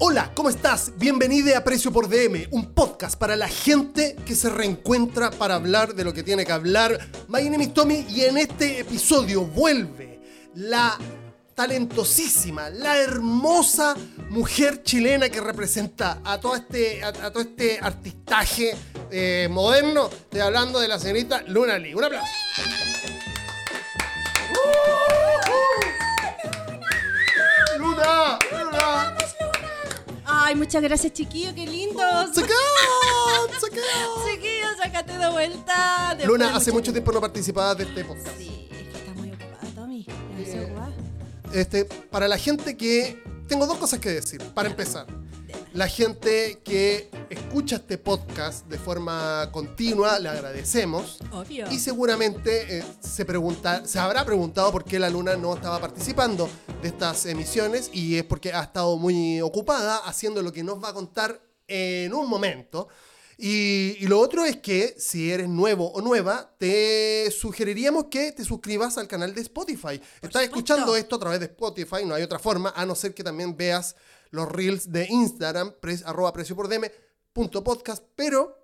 Hola, ¿cómo estás? Bienvenido a Precio por DM, un podcast para la gente que se reencuentra para hablar de lo que tiene que hablar. My name is Tommy y en este episodio vuelve la talentosísima, la hermosa mujer chilena que representa a todo este, a, a todo este artistaje eh, moderno. Estoy hablando de la señorita Luna Lee. Un aplauso. Luna, Luna. Ay, muchas gracias, chiquillo, qué lindo. Se quedó. Chiquillo, sácate de vuelta. Después Luna, hace mucho tiempo no participabas de este podcast. Sí, es que está muy ocupada, Tommy. Ya Eh, ocupada. Este, para la gente que. Tengo dos cosas que decir. Para empezar, la gente que escucha este podcast de forma continua, le agradecemos. Obvio. Y seguramente eh, se, pregunta, se habrá preguntado por qué la Luna no estaba participando de estas emisiones y es porque ha estado muy ocupada haciendo lo que nos va a contar en un momento. Y, y lo otro es que si eres nuevo o nueva, te sugeriríamos que te suscribas al canal de Spotify. Estás supuesto. escuchando esto a través de Spotify, no hay otra forma, a no ser que también veas los reels de Instagram, pre- arroba precio por DM, punto podcast, pero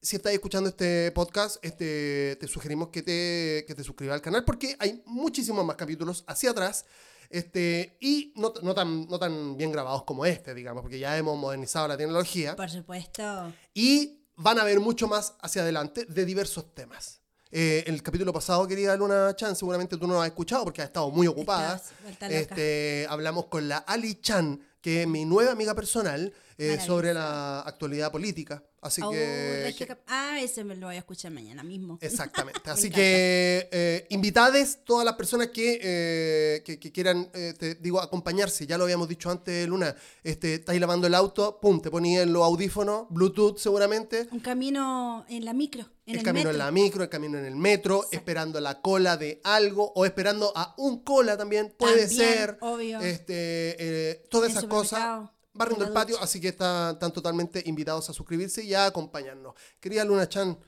si estás escuchando este podcast, este, te sugerimos que te, que te suscribas al canal porque hay muchísimos más capítulos hacia atrás este, y no, no tan, no tan bien grabados como este, digamos, porque ya hemos modernizado la tecnología Por supuesto. y van a haber mucho más hacia adelante de diversos temas. Eh, el capítulo pasado, querida Luna Chan, seguramente tú no lo has escuchado porque has estado muy ocupada. Estás. Este, hablamos con la Ali Chan, que mi nueva amiga personal, eh, sobre la actualidad política. Así Oh, que, Ah, ese me lo voy a escuchar mañana mismo. Exactamente. Así que eh, invitades todas las personas que, eh, que, que quieran, eh, te digo, acompañarse. Ya lo habíamos dicho antes, Luna. Este, estáis lavando el auto, pum, te ponías los audífonos, Bluetooth seguramente. Un camino en la micro, en el, el, camino metro. en la micro, el camino en el metro, Exacto. esperando la cola de algo o esperando a un cola también, puede También, ser. obvio. Este, todas esas cosas. Barriendo en el patio, así que están, están totalmente invitados a suscribirse y a acompañarnos. Querida Luna Chan,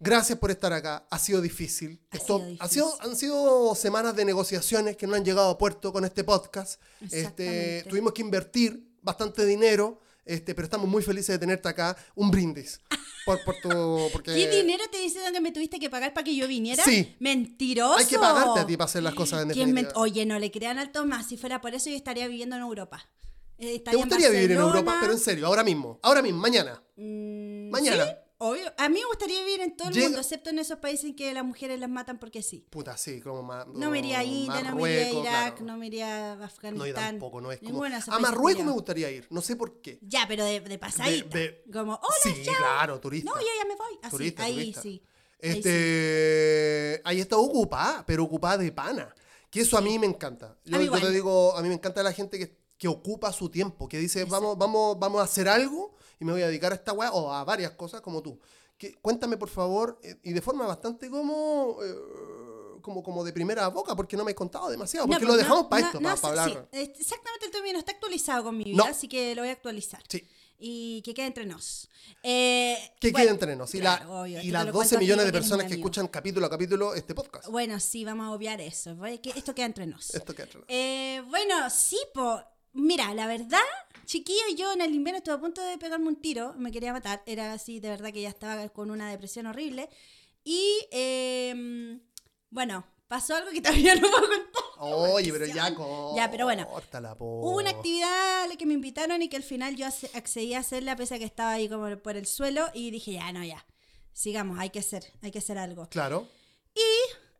gracias por estar acá. Ha sido difícil. Ha Esto, sido ha sido- difícil. han sido semanas de negociaciones que no han llegado a puerto con este podcast. Este, tuvimos que invertir bastante dinero, este, pero estamos muy felices de tenerte acá. Un brindis. Por, por tu, porque ¿Qué dinero te dicen que me tuviste que pagar para que yo viniera? Sí. Mentiroso. Hay que pagarte a ti para hacer las cosas en ¿Quién me- definitiva. Oye, no le crean al Tomás. Si fuera por eso, yo estaría viviendo en Europa. Eh, ¿Te gustaría vivir en. Europa? Pero en serio, ahora mismo. Ahora mismo, mañana. Mm, Mañana. Sí, obvio. A mí me gustaría vivir en todo el Llega- mundo, excepto en esos países en que las mujeres las matan porque sí. Puta, sí, como más. No me iría a India, no me iría a Irak, claro. no me iría a No, Afganistán. yo tampoco, no es como. A Marruecos me gustaría ir, no sé por qué. Ya, pero de, de pasadita. de- Como, hola, sí, claro, turista. No, yo ya me voy. Así, Turista, ahí turista. sí. Ahí sí. Este, ahí está ocupada, pero ocupada de pana. Que eso a mí me encanta. Yo, yo te digo, a mí me encanta la gente que, que ocupa su tiempo, que dice, vamos, vamos, vamos a hacer algo y me voy a dedicar a esta weá o a varias cosas como tú. Que, cuéntame, por favor, eh, y de forma bastante como, eh, como, como de primera boca, porque no me has contado demasiado, No, porque pues lo dejamos no, para no, esto, no para, sé, hablar. sí, exactamente, el término está actualizado con mi vida, No. así que lo voy a actualizar. Sí. Y que quede entre nos. Eh, Que bueno, quede entre nos. Y, la- claro, obvio, y las lo 12 cuento a ti millones de personas que escuchan capítulo a capítulo este podcast. Bueno, sí, vamos a obviar eso. Que esto queda entre nos. Esto queda entre nos. Eh, bueno, sí, po. Mira, la verdad, chiquillo, yo en el invierno estuve a punto de pegarme un tiro, me quería matar. Era así, de verdad que ya estaba con una depresión horrible. Y, eh, bueno, pasó algo que todavía no puedo contar. Oye, pero ya corta. Ya, pero bueno. Córtala. Hubo una actividad a la que me invitaron y que al final yo accedí a hacerla pese a que estaba ahí como por el suelo y dije, ya, no, ya. Sigamos, hay que hacer, hay que hacer algo. Claro.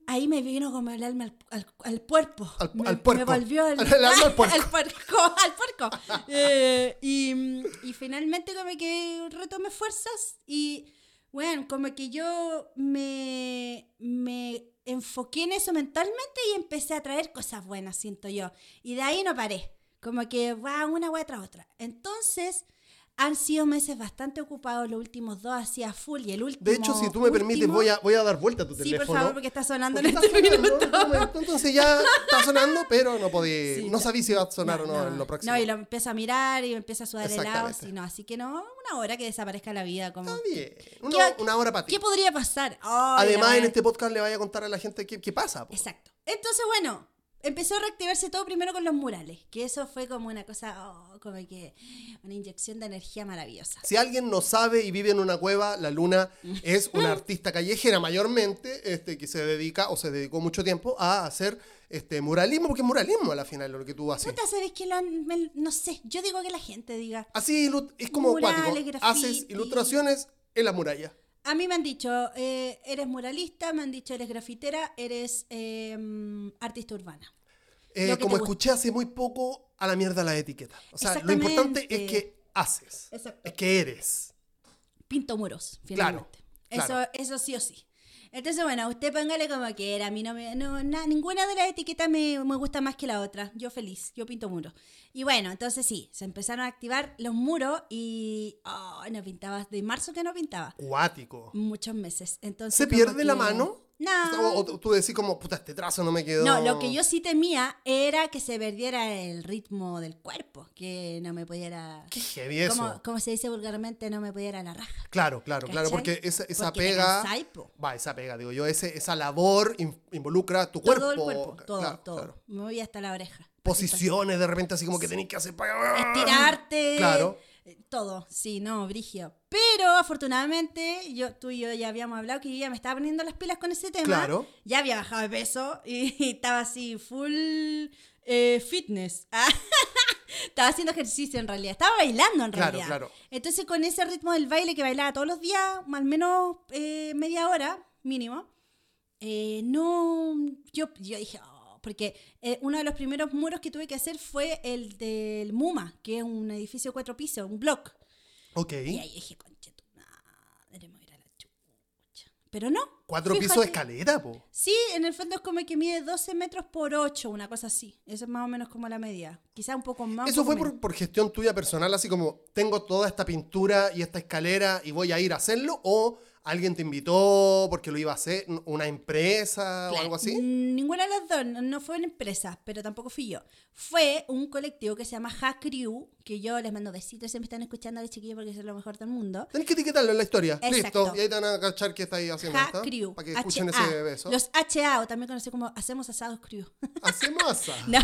Ahí me vino como el alma al, al, al puerco. Al- me, al puerco. Me volvió el, El alma al puerco. al puerco. al puerco. Eh, y, y finalmente como que retomé fuerzas y, bueno, como que yo me, me enfoqué en eso mentalmente y empecé a traer cosas buenas, siento yo. Y de ahí no paré. Como que va una wea tras otra. Entonces, han sido meses bastante ocupados los últimos dos, hacía full y el último. De hecho, si tú me permites, último- voy a, voy a dar vuelta a tu Sí, teléfono. por favor, porque está sonando Porque en está este sonando, minuto. este momento, Entonces ya está sonando, pero no podí, Sí, no no. sabí si va a sonar o no en lo próximo. No, y lo empiezo a mirar y me empieza a sudar helado. Exactamente. Así, no, así que no, una hora que desaparezca la vida. Como, Está bien. ¿Qué- Una, una hora para ti. ¿Qué podría pasar? Ay, Además, en este podcast le vaya a contar a la gente qué, qué pasa. po. Exacto. Entonces, bueno, empezó a reactivarse todo primero con los murales, que eso fue como una cosa, oh, como que una inyección de energía maravillosa. Si alguien no sabe y vive en una cueva, la Luna es una artista callejera mayormente, este, que se dedica o se dedicó mucho tiempo a hacer este muralismo, porque es muralismo a la final lo que tú haces. Puta, ¿sabes qué? Lo han- me- no sé, yo digo que la gente diga. Así es como Murales. Haces ilustraciones en la muralla. A mí me han dicho, eh, eres muralista, me han dicho, eres grafitera, eres eh, artista urbana. Eh, como escuché hace muy poco, a la mierda la etiqueta. O sea, lo importante es que haces, Exacto. es que eres. Pinto muros, Claro, finalmente. claro. Eso, eso sí o sí. Entonces, bueno, usted póngale como quiera. A mí no me. No, na- ninguna de las etiquetas me, me gusta más que la otra. Yo feliz, yo pinto muros. Y bueno, entonces sí, se empezaron a activar los muros y. Oh, no pintaba. De marzo que no pintaba. Cuático. Muchos meses. Entonces, ¿Se pierde la mano? No. O, o tú decís como, puta, este trazo no me quedó. No, lo que yo sí temía era que se perdiera el ritmo del cuerpo, que no me pudiera... Qué heavy eso. Como, como se dice vulgarmente, no me pudiera la raja. Claro, claro, claro, porque esa, esa Porque pega. Va, esa pega, digo yo, ese, esa labor in- involucra tu Todo cuerpo. el cuerpo, todo, Claro, todo. claro. Me voy hasta la oreja. Posiciones de repente así como que tenés que hacer. Estirarte. Claro. eh, Todo, sí, no, brigio. Pero afortunadamente, yo, tú y yo ya habíamos hablado que yo ya me estaba poniendo las pilas con ese tema. Claro. Ya había bajado de peso y, estaba así, full eh, fitness. Estaba haciendo ejercicio en realidad. Estaba bailando en Claro, realidad. claro. Entonces, con ese ritmo del baile que bailaba todos los días, al menos eh, media hora mínimo, eh, no. Yo, yo dije, "Oh", porque eh, uno de los primeros muros que tuve que hacer fue el del MUMA, que es un edificio de cuatro pisos, un block. Ok. Y ahí dije, conche tu madre, me voy a ir a la chucha. Pero no. Cuatro pisos de escalera, po. Sí, en el fondo es como que mide 12 metros por 8, una cosa así. Eso es más o menos como la medida. Quizá un poco más. ¿Eso poco fue por, por gestión tuya personal, así como tengo toda esta pintura y esta escalera y voy a ir a hacerlo? ¿O alguien te invitó porque lo iba a hacer, una empresa o Claro, algo así? Ninguna de las dos, no, no fue una empresa, pero tampoco fui yo. Fue un colectivo que se llama Hack Crew, que yo les mando besitos si me están escuchando a los chiquillos porque es lo mejor del mundo. Tenés que etiquetarlo en la historia. Exacto. Listo. Y ahí te van a cachar qué estáis haciendo. Hack ¿está? Crew. Para que escuchen ese beso. Los HA, o también conocido como Hacemos Asados Crew. Hacemos asa. No.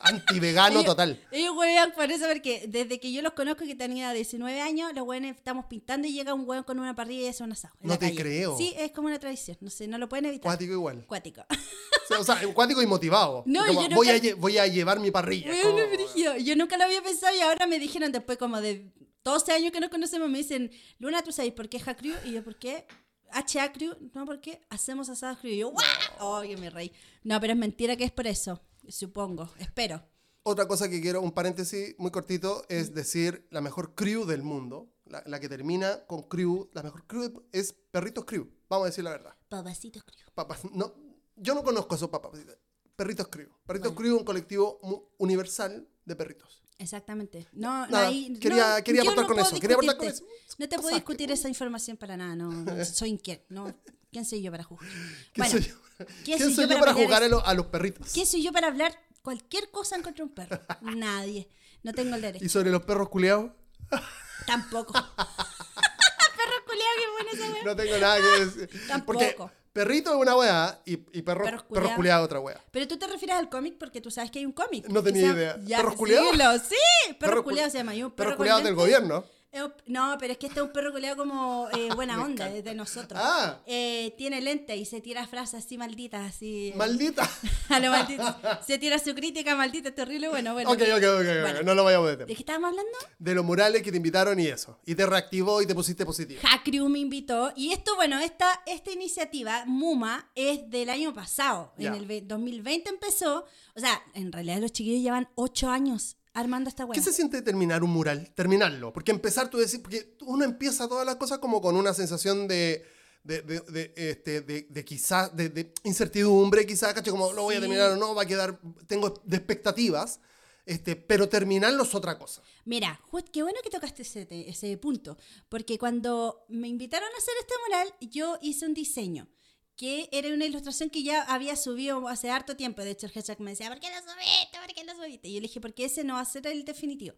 Antivegano total. Ellos por eso, porque desde que yo los conozco, que tenía 19 años, los hueones estamos pintando y llega un hueón con una parrilla y hace un asado. en No la te calle. creo. Sí, es como una tradición. No sé, no lo pueden evitar. Cuático igual. Cuático. O sea, o sea, cuático y motivado. No, Como, yo nunca- voy, a, lle- voy a llevar mi parrilla. Como- es brígido. Yo nunca lo había pensado y ahora me dijeron después como de 12 años que nos conocemos, me dicen, Luna, ¿tú sabes por qué Hack Crew? Y yo, ¿por qué? HA Crew, no, ¿por qué? Hacemos asados Crew. Y yo, ¡guau! Oh, yo me reí. No, pero es mentira que es por eso, supongo, espero. Otra cosa que quiero, un paréntesis muy cortito, es decir la mejor crew del mundo. La, la que termina con crew. La mejor crew es Perritos Crew. Vamos a decir la verdad. Papacitos Crew. Papas, no, yo no conozco esos papas. Perritos Crew. Perritos Crew es un colectivo universal de perritos. Exactamente. No, no Nada, hay- quería- no, quería aportar no con eso, quería aportar con eso. No te puedo discutir esa información para nada, no, soy quién, no. ¿Quién soy yo para juzgar? ¿Quién Bueno, soy yo, ¿quién ¿Quién soy yo para jugar a, los- a los perritos? ¿Quién soy yo para hablar cualquier cosa en contra de un perro? Nadie. No tengo el derecho. ¿Y sobre los perros culiados? Tampoco. perro culiado, qué buena esa wea. No tengo nada que decir. Tampoco. Porque perrito es una wea y, y perro, Perros perros es otra wea. Pero tú te refieres al cómic porque tú sabes que hay un cómic. No tenía idea. Ya, ¿Perros síguelo, Sí, perro Perros culiado cul- se llama. y un Perros perro culiados del lentes. gobierno. No, pero es que este es un perro culiado como eh, buena onda, de, de nosotros. Ah. Eh, tiene lente y se tira frases así malditas, así. eh, Maldita. a lo maldito. Se tira su crítica maldita, terrible, bueno, bueno. ok, ok, ok, ok, Bueno. no lo vayamos de tema. ¿De qué estábamos hablando? De los murales que te invitaron y eso. Y te reactivó y te pusiste positivo. Hackrew me invitó. Y esto, bueno, esta, esta iniciativa, MUMA, es del año pasado. En el ve- 2020 empezó. O sea, en realidad los chiquillos llevan ocho años armando esta ¿Qué weá. se siente terminar un mural? Terminarlo. Porque empezar, tú decís, porque uno empieza todas las cosas como con una sensación de, de, de, de, este, de, de quizás, de, de incertidumbre, quizás, ¿cachai? Como lo voy a terminar o no, va a quedar, tengo de expectativas, este, pero terminarlo es otra cosa. Mira, qué bueno que tocaste ese, ese punto, porque cuando me invitaron a hacer este mural, yo hice un diseño, que era una ilustración que ya había subido hace harto tiempo. De hecho, el hashtag me decía, ¿por qué lo subiste? ¿Por qué lo subiste? Y yo le dije, porque ese no va a ser el definitivo.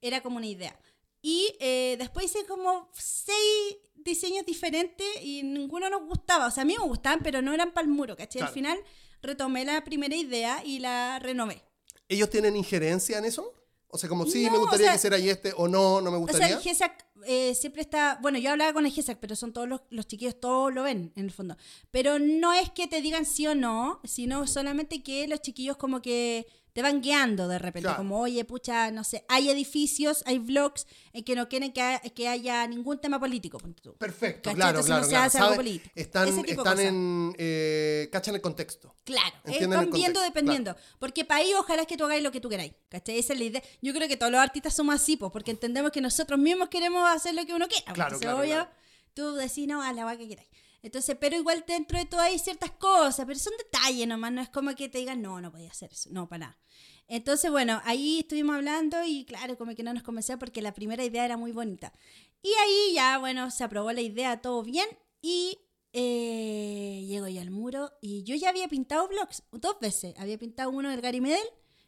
Era como una idea. Y eh, después hice como seis diseños diferentes y ninguno nos gustaba. O sea, a mí me gustaban, pero no eran para el muro, ¿cachai? Al Claro. final, retomé la primera idea y la renové. ¿Ellos tienen injerencia en eso? O sea, como sí, No, me o gustaría sea- que y este, o no, no me O sea, gustaría. el GESAC eh, siempre está. Bueno, yo hablaba con el GESAC, pero son todos los, los chiquillos, todos lo ven en el fondo. Pero no es que te digan sí o no, sino solamente que los chiquillos como que te van guiando de repente. Claro. Como, oye, pucha, no sé, hay edificios, hay vlogs en que no quieren que, ha- que haya ningún tema político. Perfecto, ¿Cachai? claro, Entonces claro. no se claro. hace algo político. Están, están en. Eh, cachan el contexto. Claro, eh, Entienden van viendo dependiendo. Porque para ellos ojalá es que tú hagáis lo que tú queráis. ¿Cachai? Esa es la idea. Yo creo que todos los artistas somos así, pues, porque entendemos que nosotros mismos queremos hacer lo que uno quiera. Claro, Entonces, claro, obvio, tú decís, no, a la guay que queráis. Entonces, pero igual dentro de todo hay ciertas cosas, pero son detalles nomás, no es como que te digan, no, no podía hacer eso, no, para nada. Entonces, bueno, ahí estuvimos hablando y claro, como que no nos convencía porque la primera idea era muy bonita. Y ahí ya, bueno, se aprobó la idea, todo bien, y eh, llego yo al muro y yo ya había pintado blogs dos veces. Había pintado uno del Gary Medel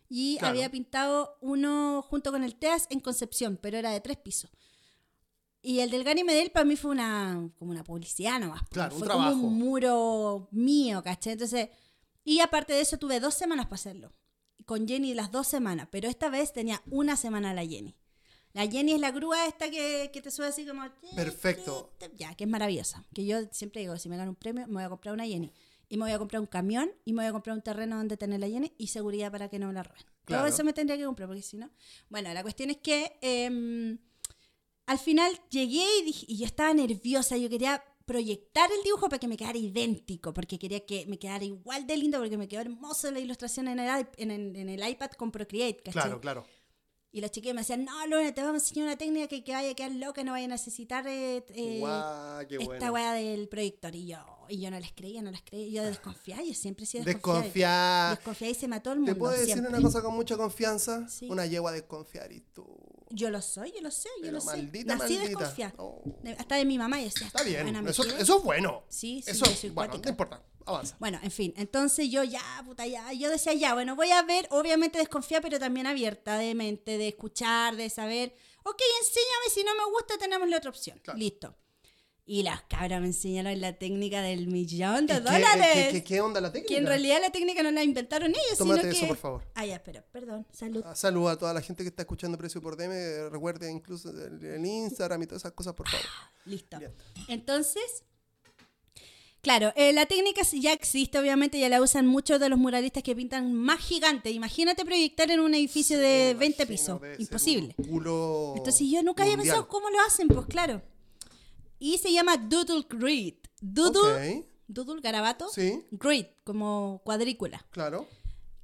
y Claro. había pintado uno junto con el Teas en Concepción, pero era de tres pisos. Y el del Gary Medel para mí fue una, como una publicidad nomás. Claro, un fue trabajo. como un muro mío, ¿cachai? Entonces, y aparte de eso tuve dos semanas para hacerlo. Con Jenny las dos semanas, pero esta vez tenía una semana la Jenny. La Jenny es la grúa esta que, que te sube así como... Perfecto. Ya, que es maravillosa. Que yo siempre digo, si me gano un premio, me voy a comprar una Jenny. Y me voy a comprar un camión y me voy a comprar un terreno donde tener la Jenny y seguridad para que no me la roben. Claro. Todo eso me tendría que comprar, porque si no... Bueno, la cuestión es que em, al final llegué y, dije- y yo estaba nerviosa. Yo quería proyectar el dibujo para que me quedara idéntico, porque quería que me quedara igual de lindo, porque me quedó hermosa la ilustración en el, en el, en el iPad con Procreate, ¿cachai? Claro, claro. Y los chiquillos me decían, no, Luna, te vamos a enseñar una técnica que, que vaya a quedar loca, no vaya a necesitar eh, eh, Guau, qué esta weá del proyector. Y yo, y yo no les creía, no les creía. Yo desconfiaba, yo siempre he sido desconfiada. Desconfiar. Desconfiada y se mató el mundo. ¿Te puedo decir siempre. una cosa con mucha confianza? Sí. Una yegua desconfiar y tú. Yo lo soy, yo lo sé, yo Pero lo sé. maldita, Nací maldita. desconfiada. Oh. Hasta de mi mamá y decía, Está bien. "Buena, me Eso, quiere". eso es bueno. Sí, sí, Eso, yo soy bueno, no importa. Avanza. Bueno, en fin, entonces yo ya, puta, ya, yo decía ya, bueno, voy a ver, obviamente desconfiada, pero también abierta de mente, de escuchar, de saber, ok, enséñame, si no me gusta tenemos la otra opción, Claro. listo. Y las cabras me enseñaron la técnica del millón ¿Y de qué- dólares. qué, qué- qué onda la técnica? que en realidad la técnica no la inventaron ellos, Tómate sino eso, que... por favor. Ah, ya, espera, perdón, salud. Ah, Saludos a toda la gente que está escuchando Precio por DM. Recuerde incluso el, el Instagram y todas esas cosas, por favor. Listo. Bien. Entonces, claro, eh, la técnica ya existe, obviamente, ya la usan muchos de los muralistas que pintan más gigante. Imagínate proyectar en un edificio de Me 20 imagino, pisos. Imposible. un culo Entonces yo nunca había pensado cómo lo hacen, pues claro. Y se llama Doodle Grid. Doodle, doodle garabato, Sí. grid, como cuadrícula. claro.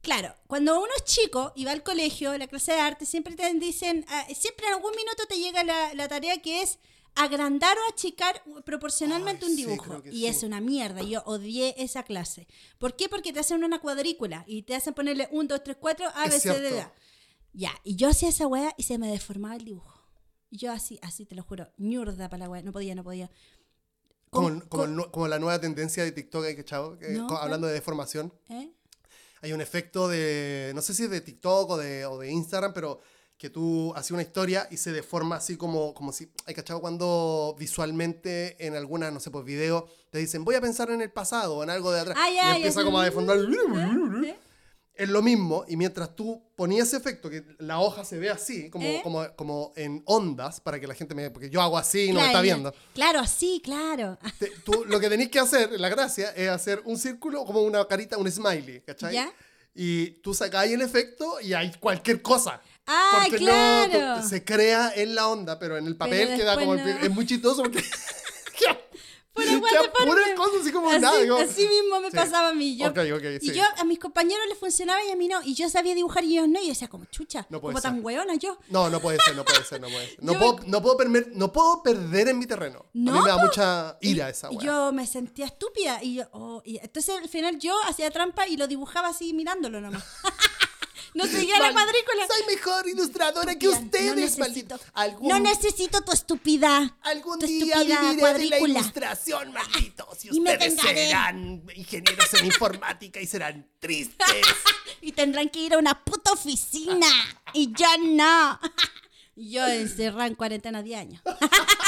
Claro, cuando uno es chico y va al colegio, la clase de arte, siempre te dicen, ah, siempre en algún minuto te llega la, la tarea que es agrandar o achicar proporcionalmente Ay, un dibujo. y sí. es una mierda, yo odié esa clase. ¿Por qué? Porque te hacen una cuadrícula y te hacen ponerle 1, 2, 3, 4, A, B, C, D. D. Ya, y yo hacía esa weá y se me deformaba el dibujo. Y yo así, así te lo juro, ñurda para la weá, no podía, no podía. Como, como, con- el como la nueva tendencia de TikTok, ¿hay cachado? Que, No, co- ¿cuál? hablando de deformación. ¿eh? Hay un efecto de, no sé si es de TikTok o de, o de Instagram, pero que tú haces una historia y se deforma así como, como si, hay cachado cuando visualmente en alguna, no sé, pues video te dicen, voy a pensar en el pasado o en algo de atrás. Ah, ya, y ya, empieza sí. como a deformar. ¿Eh? Es lo mismo, y mientras tú ponías ese efecto, que la hoja se ve así, como, ¿Eh? como, como en ondas, para que la gente me... Porque yo hago así y no me está viendo. Claro, así, claro. Te- tú lo que tenéis que hacer, la gracia, es hacer un círculo como una carita, un smiley, ¿cachai? ¿Ya? Y tú sacáis el efecto y hay cualquier cosa. Ah, Porque claro. no, tú- se crea en la onda, pero en el papel queda como... no. es muy chistoso porque... Pura cosa así como así, nada. digo, así mismo me sí. pasaba a mí. Yo, Y sí. yo a mis compañeros les funcionaba y a mí no. Y yo sabía dibujar y ellos no. Y yo decía, como chucha, No puede como tan hueona yo. No, no puede ser, no puede ser, no puede ser. No, Yo puedo, me- no, puedo perder, no puedo perder en mi terreno. a mí me da mucha ira esa Y weá. yo me sentía estúpida. Y yo, oh, y entonces al final yo hacía trampa y lo dibujaba así mirándolo nomás. no seguía la cuadrícula. Soy mejor ilustradora que Estúpida, ustedes, no necesito, maldito. Algún, no necesito tu estupidez. algún tu día estúpida viviré de la cuadrícula. ilustración, malditos. Y Y me ustedes serán ingenieros en informática y serán tristes. Y tendrán que ir a una puta oficina. Y yo no. Y yo encerrada en cuarentena 10 años.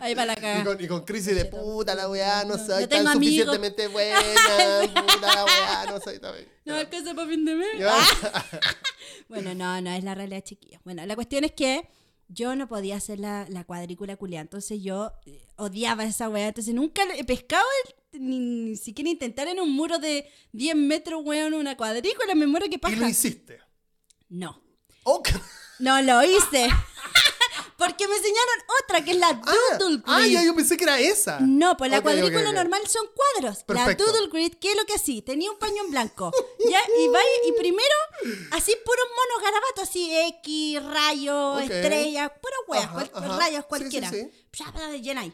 Ahí para la Y cagada. con, y con crisis de puta la weá, no No, soy no tan suficientemente buena, puta la weá, no soy tan No alcanza para fin de mes. Bueno, no, no es la realidad, chiquillos. Bueno, la cuestión es que yo no podía hacer la, la cuadrícula culiada. Entonces yo eh, odiaba esa weá. Entonces nunca he pescado el- ni, ni siquiera intentar en un muro de 10 metros, weón, una cuadrícula. Me muero que Y paja. lo hiciste. No. Ok. No lo hice. Porque me enseñaron otra, que es la Doodle Ah, Grid. ya, yo pensé que era esa. No, pues la Ok, ok, cuadrícula ok. normal son cuadros. Perfecto. La Doodle Grid, ¿qué es lo que así? Tenía un paño en blanco. ¿ya? Y va y primero, así puros monos garabatos, así X, rayos, estrellas, puras weas, Ajá, cual- ajá. rayos Sí, cualquiera. sí, sí. Psa, llenáis.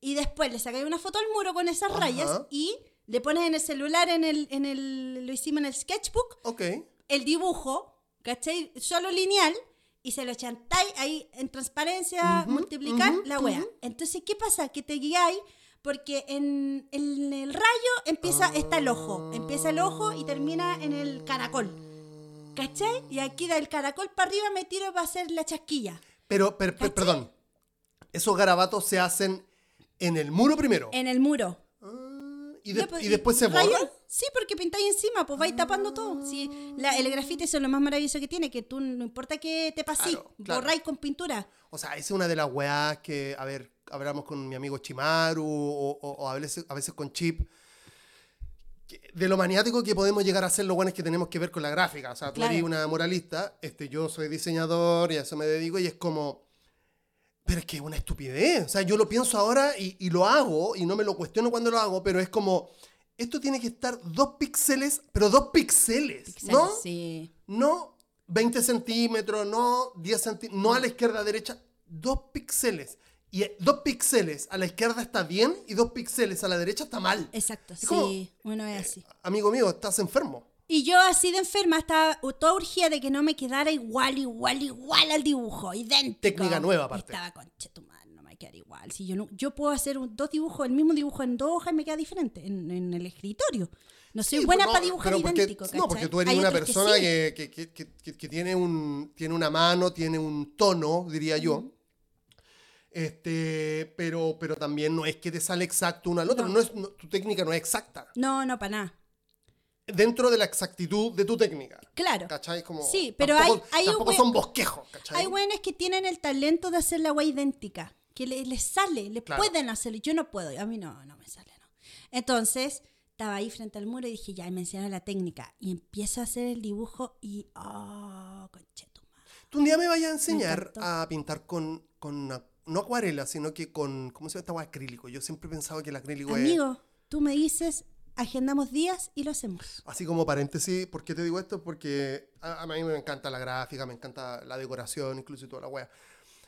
Y después le sacáis una foto al muro con esas rayas Ajá. y le pones en el celular, en el, en el, lo hicimos en el sketchbook, Ok. el dibujo, ¿cachai? Solo lineal, y se lo chantáis ahí en transparencia, Ujú, multiplicar la wea. Entonces, ¿qué pasa? Que te guiáis porque en, en el rayo empieza, está el ojo. Empieza el ojo y termina en el caracol. ¿Cachai? Y aquí del caracol para arriba me tiro para hacer la chasquilla. Pero, per- per- perdón. Esos garabatos se hacen en el muro primero. En el muro. Ah, y, de- Ya, pues, y después se borran. Sí, porque pintáis encima, pues vais tapando todo. Sí, la- el grafite eso es lo más maravilloso que tiene, que tú no importa que te pasís, Claro, claro. borráis con pintura. O sea, esa es una de las weas que, a ver, hablamos con mi amigo Chimaru o, o- o a, veces, a veces con Chip. De lo maniático que podemos llegar a ser los buenos que tenemos que ver con la gráfica. O sea, tú Claro. eres una moralista, este, yo soy diseñador y a eso me dedico y es como... Pero es que es una estupidez. O sea, yo lo pienso ahora y, y lo hago y no me lo cuestiono cuando lo hago, pero es como... Esto tiene que estar dos píxeles, pero dos píxeles, ¿no? Sí. No 20 centímetros, no 10 centímetros, no a la izquierda, derecha, dos píxeles. Y eh, dos píxeles a la izquierda está bien y dos píxeles a la derecha está mal. Exacto, Es como, sí, uno es así. Amigo mío, estás enfermo. Y yo así de enferma estaba toda urgida de que no me quedara igual, igual, igual al dibujo, idéntico. Técnica nueva, aparte. Estaba con tu madre, no me va a quedar igual. Si yo, no, yo puedo hacer un- dos dibujos, el mismo dibujo en dos hojas y me queda diferente en, en el escritorio. No soy Sí, buena no, para dibujar porque- idéntico, No, porque tú eres Hay una otros que persona sí. que, que- que- que- que- que tiene, un, tiene una mano, tiene un tono, diría yo. Este, pero, pero también no es que te sale exacto uno al otro. No. No es, tu técnica no es exacta. No, no, para nada. Dentro de la exactitud de tu técnica. Claro. ¿Cachai? Como, Sí, pero tampoco, hay- hay tampoco son bosquejos, ¿cachai? Hay buenos que tienen el talento de hacer la wea idéntica, que le- les sale, le Claro. pueden hacerlo. Yo no puedo, a mí no, no me sale, no. Entonces, estaba ahí frente al muro y dije, ya, me enseñaron la técnica. Y empiezo a hacer el dibujo y, oh, conchetumare. Tú un día me vayas a enseñar a pintar con, con a- no acuarela, sino que con, ¿cómo se llama esta hueá? Acrílico. Yo siempre he pensado que el acrílico es... Amigo, tú me dices, agendamos días y lo hacemos. Así como paréntesis, ¿por qué te digo esto? Porque a, a mí me encanta la gráfica, me encanta la decoración, incluso toda la wea.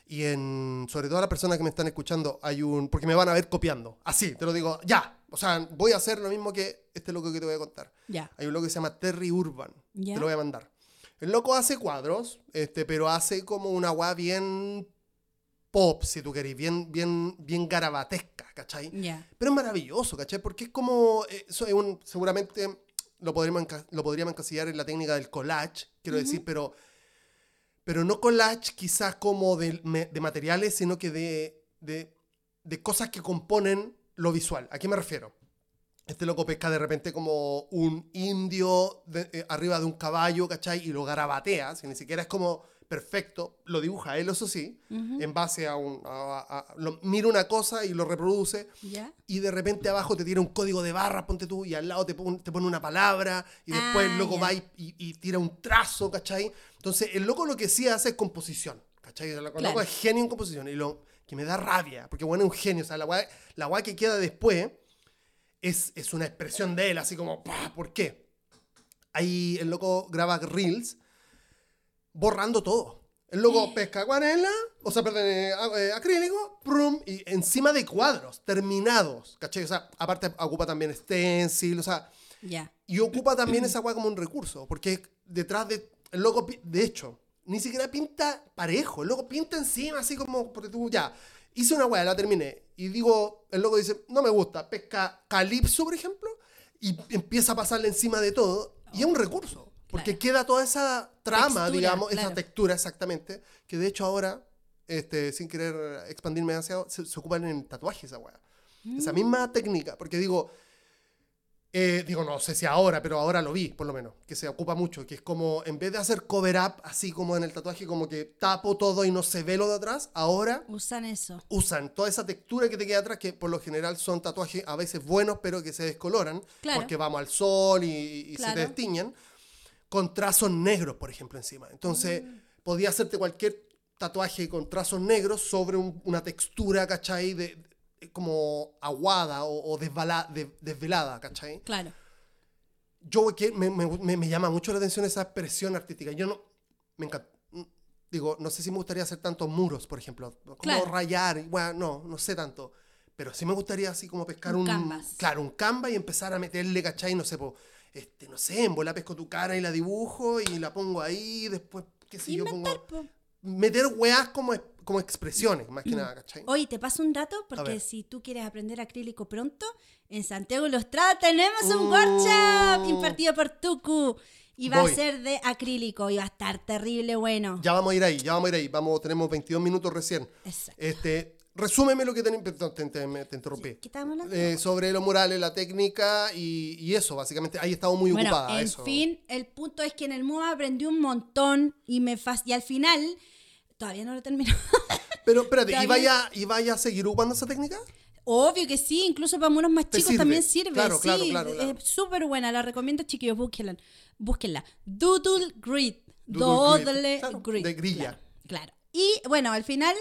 Y en, sobre todo las personas que me están escuchando, hay un, porque me van a ver copiando. Así, te lo digo, ya. O sea, voy a hacer lo mismo que este loco que te voy a contar. Ya. Hay un loco que se llama Terry Urban. Ya. Te lo voy a mandar. El loco hace cuadros, este, pero hace como una weá bien pop, si tú querés, bien, bien, bien garabatesca, ¿cachai? Ya. Pero es maravilloso, ¿cachai? Porque es como, eh, eso es un, seguramente lo podríamos, lo podríamos encasillar en la técnica del collage, quiero decir, pero, pero no collage quizás como de, de materiales, sino que de, de, de cosas que componen lo visual. ¿A qué me refiero? Este loco pesca de repente como un indio de- eh, arriba de un caballo, ¿cachai? Y lo garabatea, si ni siquiera es como perfecto, lo dibuja él, eso sí, en base a un... a- a- a- lo- mira una cosa y lo reproduce, y de repente abajo te tira un código de barras, ponte tú, y al lado te, pon- te pone una palabra, y después Ah, el loco va y, y- y tira un trazo, ¿cachai? Entonces, el loco lo que sí hace es composición, ¿cachai? El loco Claro. es genio en composición, y lo que me da rabia, porque bueno, es un genio, o sea, la guay, la guay que queda después es, es una expresión de él, así como, ¡pah! ¿por qué? Ahí el loco graba reels borrando todo. El loco pesca acuarela, o sea, perdón, eh, eh, acrílico, prum, y encima de cuadros, terminados, ¿cachai? O sea, aparte ocupa también stencil, o sea, Ya. y ocupa también esa weá como un recurso, porque detrás de. El loco, de hecho, ni siquiera pinta parejo, el loco pinta encima, así como, porque tú ya. Hice una weá, la terminé, y digo, el loco dice, no me gusta, pesca calipso, por ejemplo, y empieza a pasarle encima de todo, y es un recurso, porque Claro. queda toda esa trama, Textura, digamos, esa claro. textura exactamente, que de hecho ahora este, sin querer expandirme demasiado, se, se ocupan en tatuajes esa weá. Mm. Esa misma técnica, porque digo, eh, digo, no sé si ahora, pero ahora lo vi, por lo menos, que se ocupa mucho, que es como, en vez de hacer cover up, así como en el tatuaje, como que tapo todo y no se ve lo de atrás, ahora Usan eso. usan toda esa textura que te queda atrás, que por lo general son tatuajes a veces buenos, pero que se descoloran, Claro. porque vamos al sol y, y se Claro. te destiñen, con trazos negros, por ejemplo, encima. Entonces, Mm. podía hacerte cualquier tatuaje con trazos negros sobre un- una textura, ¿cachai? De, de- como aguada o, o desvala- de- desvelada, ¿cachai? Claro. yo que me, me- me- llama mucho la atención esa expresión artística. Yo no, me encanta, digo, no sé si me gustaría hacer tantos muros, por ejemplo, como Claro. rayar, bueno, no, no sé tanto, pero sí me gustaría así como pescar Un un, canvas. claro, un canvas y empezar a meterle, ¿cachai? No sé, po, este, no sé, en bola pesco tu cara y la dibujo y la pongo ahí, después, qué sé yo, pongo, po. meter weas como, como expresiones, más que nada, ¿cachai? Oye, te paso un dato porque si tú quieres aprender acrílico pronto, en Santiago Ilustrada tenemos un Mm. workshop impartido por Tuku. Y va Voy. a ser de acrílico y va a estar terrible bueno. Ya vamos a ir ahí, ya vamos a ir ahí, vamos, tenemos 22 minutos recién. Exacto. Este, resúmeme lo que ten- perdón, te, te- interrumpí. Eh, sobre los murales, la técnica y, y eso, básicamente. Ahí he estado muy Bueno, ocupada. en eso. fin, el punto es que en el MUA aprendí un montón y me fas- y al final todavía no lo termino. Pero espérate, ¿y vaya, ¿y vaya a seguir ocupando esa técnica? Obvio que sí, incluso para muros más chicos sirve. también sirve. Claro, sí, claro, claro, es súper buena, la recomiendo chiquillos, búsquenla. Búsquenla. Doodle Grid. Doodle Grid. de grilla. Claro. Y bueno, al final,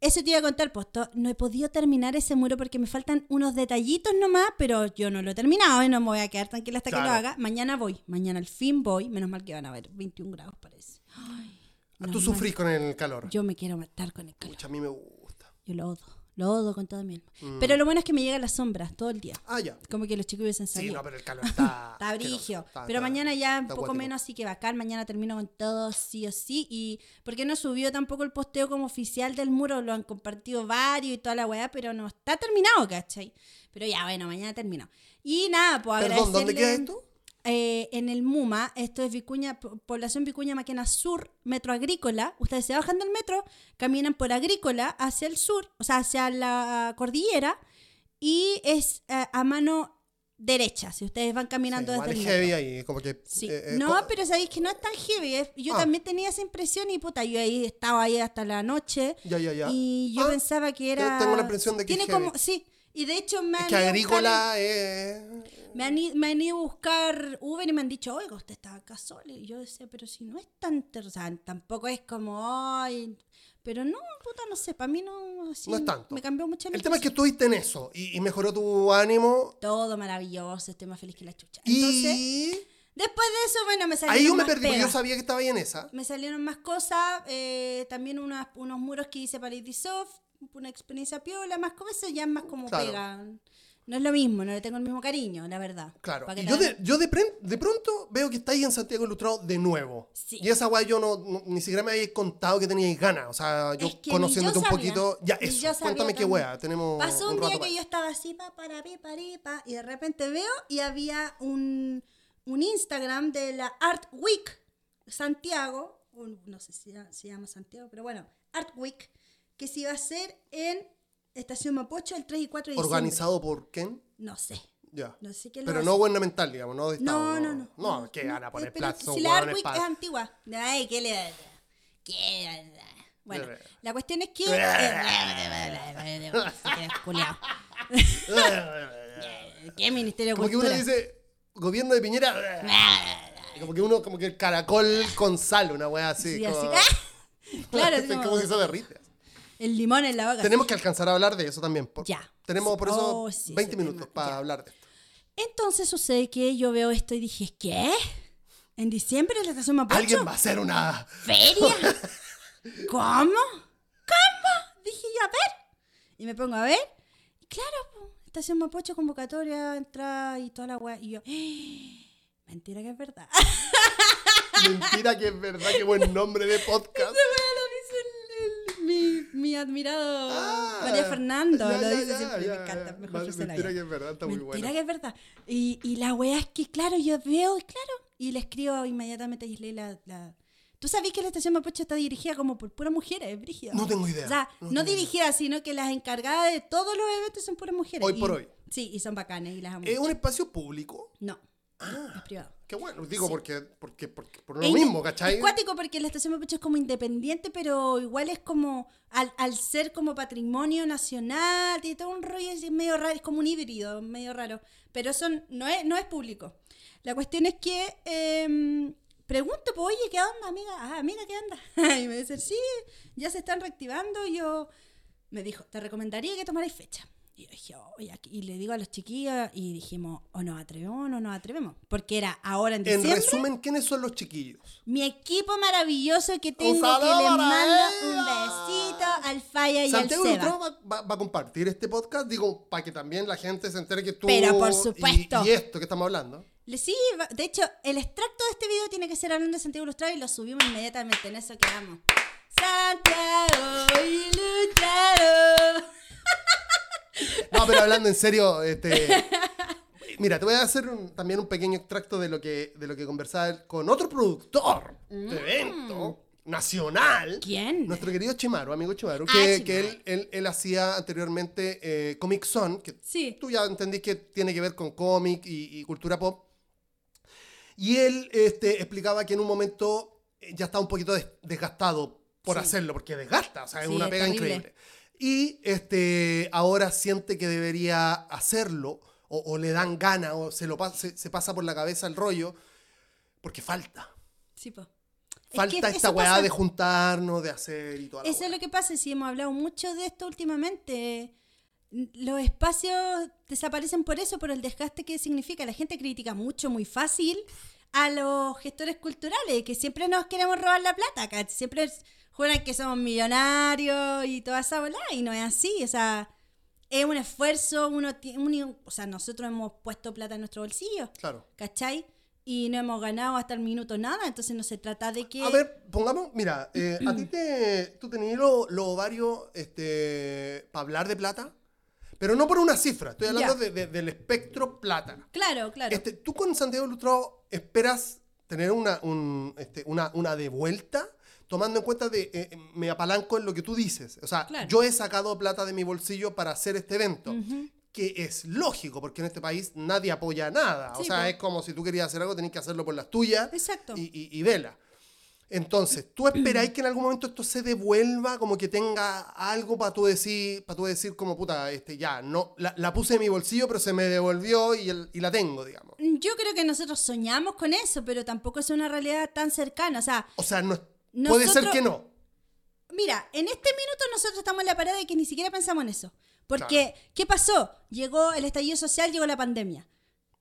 eso te iba a contar, pues no he podido terminar ese muro porque me faltan unos detallitos nomás, pero yo no lo he terminado y no me voy a quedar tranquila hasta que lo haga. Mañana voy, mañana al fin voy, menos mal que van a ver 21 grados parece. Ay, Ah, Tú sufrís con el calor. Yo me quiero matar con el calor. Pucha, a mí me gusta. Yo lo odo, lo odo con toda mi alma. Mm. Pero lo bueno es que me llega las sombras todo el día. Ah, ya. Como que los chicos hubiesen Sí, salido. no, pero el calor está. Está brigio. Está- Pero está- mañana ya un poco menos, así que bacán. Mañana termino con todo, sí o sí. Y porque no subió tampoco el posteo como oficial del muro, lo han compartido varios y toda la weá, pero no está terminado, ¿cachai? Pero ya, bueno, mañana termino. Y nada, pues Perdón, ¿dónde queda esto? Eh, en el MUMA, esto es Vicuña, po- población Vicuña Maquena Sur, metro agrícola. Ustedes se bajan del metro, caminan por agrícola hacia el sur, o sea, hacia la cordillera, y es eh, a mano derecha, si ustedes van caminando Sí, desde el heavy ahí, como que. Sí. eh, eh, no, pero sabéis que no es tan heavy. es- Yo Ah. también tenía esa impresión y puta, yo ahí estaba ahí hasta la noche. Ya, ya, ya. Y yo Ah, pensaba que era. tengo la impresión de que Tiene es como. heavy. Sí. Y de hecho me Es han que buscar- agrícola es. me han, me han ido a buscar Uber y me han dicho, oiga, usted está acá solo. Y yo decía, pero si no es tan... sea, tampoco es como, ay... Pero no, puta, no sé, para mí no... así, No es tanto. Me cambió mucho El tema es que estuviste en eso y, y mejoró tu ánimo. Todo maravilloso, estoy más feliz que la chucha. Entonces, Y. después de eso, bueno, me salieron Ahí yo me más perdí, porque yo pegas. sabía que estaba ahí en esa. Me salieron más cosas, eh, también unas- unos muros que hice para Soft, una experiencia piola, más cosas, eso ya es más como Claro. pega. No es lo mismo, no le tengo el mismo cariño, la verdad. Claro. Y yo, de, yo de, pren- de pronto veo que estáis en Santiago Ilustrado de nuevo. Sí. Y esa guay yo no, no- ni siquiera me habéis contado que teníais ganas. O sea, yo Es que conociéndote yo un poquito. Ya, eso. yo Cuéntame qué wea. Tenemos. Pasó un, rato día para que yo estaba así, pa, para, pi, para, pa, y de repente veo y había un, un Instagram de la Art Week Santiago, un- no sé si se llama Santiago, pero bueno, Art Week, que se iba a hacer en Estación Mapocho el 3 y 4 de diciembre. ¿Organizado por quién? No sé. Ya. No sé quién lo Pero hace. no gubernamental, digamos, no de No, Estado. no, no. No, que van a poner plazos, Si la Art hueones, Week pa- es antigua. Ay, ¿qué le ¿Qué? Bueno, Eh. la cuestión es que. ¿Qué Ministerio Como que uno dice, gobierno de Piñera. Como que uno, como que el caracol con sal, una wea así. Sí, como, Claro, así como, como que se derrite. El limón en la boca. Tenemos que alcanzar a hablar de eso también. por- Ya. Tenemos por eso Oh, sí, 20 ese minutos tema, para ya. hablar de esto. Entonces sucede que yo veo esto y dije, ¿qué? ¿En diciembre la estación Mapocho? Alguien va a hacer una. ¿Feria? ¿Cómo? ¿Cómo? Dije yo, a ver. Y me pongo a ver. Y claro, estación Mapocho, convocatoria, entrada y toda la weá. Y yo, ¡Ah! mentira que es verdad. Mentira que es verdad, qué buen nombre de podcast. lo dice el- el- mi, mi admirado Ah, María Fernando. ya, lo dice ya, siempre, ya, me encanta. Mejor Mentira que es verdad, está muy Mentira bueno. que es verdad. Y, y la weá es que, claro, yo veo, y claro, y le escribo inmediatamente a Gisle la, la ¿Tú sabías que la estación Mapocho está dirigida como por puras mujeres? Es. No tengo idea. O sea, No no, tengo idea. dirigida, sino que las encargadas de todos los eventos son puras mujeres. Hoy Y- por hoy. Sí, y son bacanes y las amo. ¿Es un espacio público? No, Ah, es privado. Qué bueno. Digo, Sí. porque, porque, porque por lo Es mismo, ¿cachai? Es cuático porque la estación Mapocho es como independiente, pero igual es como, al, al ser como patrimonio nacional, tiene todo un rollo así medio raro, es como un híbrido, medio raro. Pero son, no, es, no es público. La cuestión es que em, pregunto, pues, oye, ¿qué onda, amiga? Ah, amiga, ¿qué onda? y me dicen, sí, ya se están reactivando. Y yo, me dijo, te recomendaría que tomarais fecha. Y yo dije, oye, aquí- y le digo a los chiquillos, y dijimos, o nos atrevemos o no nos atrevemos. Porque era ahora en En diciembre. resumen, ¿quiénes son los chiquillos? Mi equipo maravilloso que tengo, que le mando ella. un besito al Falla y Santiago al Seba. va, va- va a compartir este podcast, digo, para que también la gente se entere que tú Pero por y- supuesto. Y, esto que estamos hablando. Sí, de hecho, el extracto de este video tiene que ser hablando de Santiago Ilustrado y lo subimos inmediatamente. En eso quedamos. Santiago Ilustrado. No, pero hablando en serio, este, mira, te voy a hacer un- también un pequeño extracto de lo que, de lo que conversaba con otro productor de evento nacional. Mm. ¿Quién? Nuestro querido Chimaru, amigo Chimaru, Ah, que, Chimaru. que él, él- él hacía anteriormente eh, Comic Son, que Sí. tú ya entendís que tiene que ver con cómic y, y cultura pop. Y él este, explicaba que en un momento eh, ya estaba un poquito des- desgastado por Sí. hacerlo, porque desgasta, o sea, es Sí, una es pega terrible. increíble. Y este, ahora siente que debería hacerlo, o, o le dan ganas, o se, lo pa- se, se pasa por la cabeza el rollo, porque falta. Sí, po. Es Falta que esta weá pasa. de juntarnos, de hacer y toda la Eso es lo que pasa, si hemos hablado mucho de esto últimamente. Los espacios desaparecen por eso, por el desgaste que significa. La gente critica mucho, muy fácil, a los gestores culturales, que siempre nos queremos robar la plata. Siempre juran que somos millonarios y toda esa bola, y no es así, o sea, es un esfuerzo, uno tiene, o sea, nosotros hemos puesto plata en nuestro bolsillo, Claro. ¿cachai? Y no hemos ganado hasta el minuto nada, entonces no se trata de que... A ver, pongamos, mira, eh, a ti te, tú tenías los los ovarios este, para hablar de plata, pero no por una cifra, estoy hablando de- de- del espectro plata. Claro, claro. Este, ¿Tú con Santiago Ilustrado esperas tener una, un, este, una, una devuelta? Tomando en cuenta de, eh, me apalanco en lo que tú dices. O sea, Claro. yo he sacado plata de mi bolsillo para hacer este evento. Que es lógico, porque en este país nadie apoya nada. o sea, es como si tú querías hacer algo, tenés que hacerlo por las tuyas Exacto. y, y, y vela. Entonces, ¿tú esperáis que en algún momento esto se devuelva, como que tenga algo para tú decir, para tú decir como puta, este, ya, no, la, la puse en mi bolsillo, pero se me devolvió y, el- y la tengo, digamos? Yo creo que nosotros soñamos con eso, pero tampoco es una realidad tan cercana. O sea, O sea, no, puede ser que no. mira, en este minuto nosotros estamos en la parada de que ni siquiera pensamos en eso. Porque, ¿qué pasó? Llegó el estallido social, llegó la pandemia.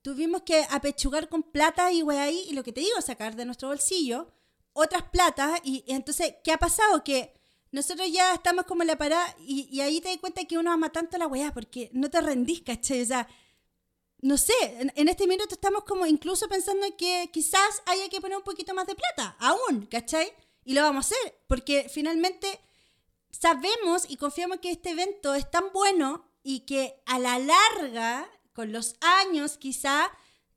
Tuvimos que apechugar con plata y wey ahí, y lo que te digo, sacar de nuestro bolsillo otras platas. Y, y entonces, ¿qué ha pasado? Que nosotros ya estamos como en la parada y, y ahí te das cuenta que uno ama tanto la weá porque no te rendís, ¿cachai? O sea, no sé, en, en este minuto estamos como incluso pensando que quizás haya que poner un poquito más de plata, aún, ¿cachai? Y lo vamos a hacer, porque finalmente sabemos y confiamos que este evento es tan bueno y que a la larga, con los años quizá,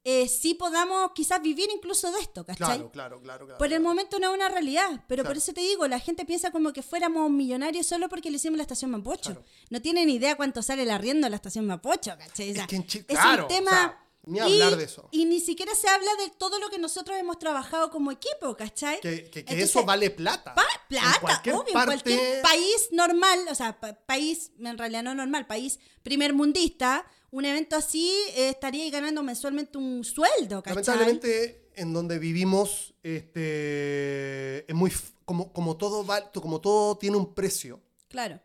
eh, sí podamos quizás vivir incluso de esto, ¿cachai? Claro, claro, claro. claro Por el momento no es una realidad, pero por eso te digo, la gente piensa como que fuéramos millonarios solo porque le hicimos la estación Mapocho. No tienen idea cuánto sale el arriendo de la estación Mapocho, ¿cachai? O sea, Es que en Chi- es claro, un tema... o sea, ni hablar de eso. Y ni siquiera se habla de todo lo que nosotros hemos trabajado como equipo, ¿cachai? Que, que- que Entonces, eso vale plata. Pa- En plata, cualquier obvio, parte- en cualquier país normal, o sea, pa- país, en realidad no normal, país primer mundista, un evento así eh, estaría ganando mensualmente un sueldo, ¿cachai? Lamentablemente, en donde vivimos, este, es muy, como, como, todo va- como todo tiene un precio, Claro,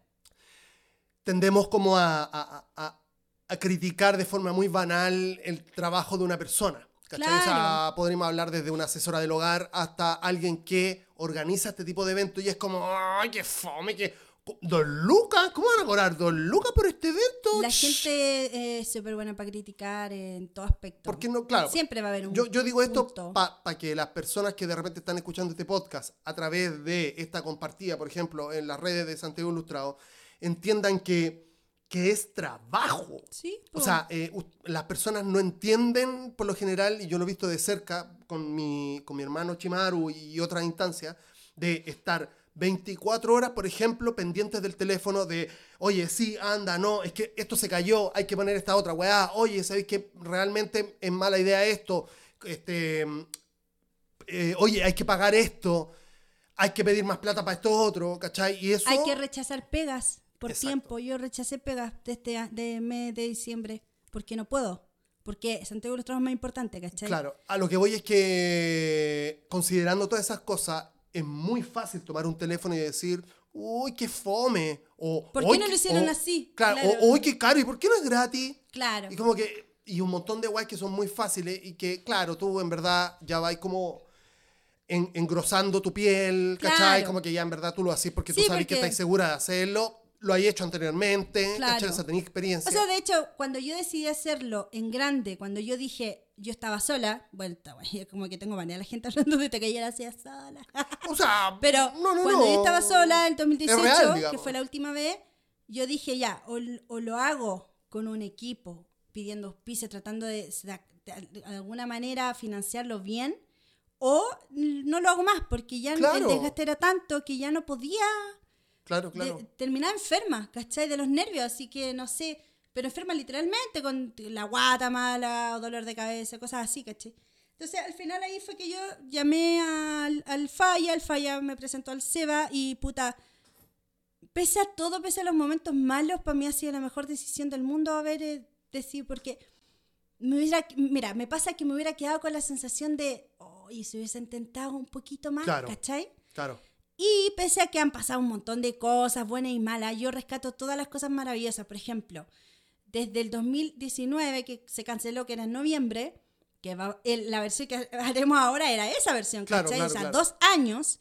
tendemos como a, a- a- a criticar de forma muy banal el trabajo de una persona. ¿cachai? O sea, Claro. podríamos hablar desde una asesora del hogar hasta alguien que organiza este tipo de eventos y es como, ¡ay, qué fome! Que, ¿Dos lucas? ¿Cómo van a cobrar dos lucas por este evento? la gente es súper buena para criticar en todo aspecto. ¿Por qué no? Claro. Siempre va a haber un Yo, yo digo esto para que las personas que de repente están escuchando este podcast a través de esta compartida, por ejemplo, en las redes de Santiago Ilustrado, entiendan que que es trabajo. Sí, O sea, eh, las personas no entienden por lo general, y yo lo he visto de cerca con mi, con mi hermano Chimaru y otras instancias, de estar 24 horas, por ejemplo, pendientes del teléfono de, oye, sí, anda, no, es que esto se cayó, hay que poner esta otra weá, oye, ¿sabéis que realmente es mala idea esto? Este, eh, oye, hay que pagar esto, hay que pedir más plata para esto otro, ¿cachai? Y eso... Hay que rechazar pegas por Exacto. tiempo. Yo rechacé pegas de este de mes de diciembre porque no puedo. Porque Santiago los es más importante, ¿cachai? Claro, a lo que voy es que considerando todas esas cosas, es muy fácil tomar un teléfono y decir, uy, qué fome. O, ¿Por qué "Uy, no lo hicieron o- así? Claro, Claro. o uy, qué caro, ¿y por qué no es gratis? Claro. Y como que, y un montón de guays que son muy fáciles y que, claro, tú en verdad ya vas como en- engrosando tu piel, ¿cachai? Claro. Como que ya en verdad tú lo haces porque Sí, tú sabes que estás segura de hacerlo, lo has hecho anteriormente, Claro. O sea, tenías experiencia. O sea, de hecho, cuando yo decidí hacerlo en grande, cuando yo dije, yo estaba sola, bueno, yo como que tengo manera la gente hablando de que ella hacía sola. O sea, Pero no, no, cuando no. yo estaba sola, el 2018, real, que fue la última vez, yo dije ya, o, o lo hago con un equipo, pidiendo auspicio, tratando de, de- de alguna manera financiarlo bien, o no lo hago más, porque ya el Claro. desgaste era tanto que ya no podía Claro, de- claro. terminaba enferma, ¿cachai? De los nervios, así que no sé, pero enferma literalmente, con la guata mala, o dolor de cabeza, cosas así, ¿cachai? Entonces al final ahí fue que yo llamé al, al Falla, el Falla me presentó al Seba y puta, pese a todo, pese a los momentos malos, para mí ha sido la mejor decisión del mundo haber eh, decidido, porque me hubiera, mira, me pasa que me hubiera quedado con la sensación de, oh, y si hubiese intentado un poquito más, Claro. ¿cachai? Claro. Y pese a que han pasado un montón de cosas buenas y malas, yo rescato todas las cosas maravillosas. Por ejemplo, desde el 2019, que se canceló, que era en noviembre, que va- el- la versión que haremos ahora era esa versión, Claro, ¿cachai? claro, o sea, claro. dos años,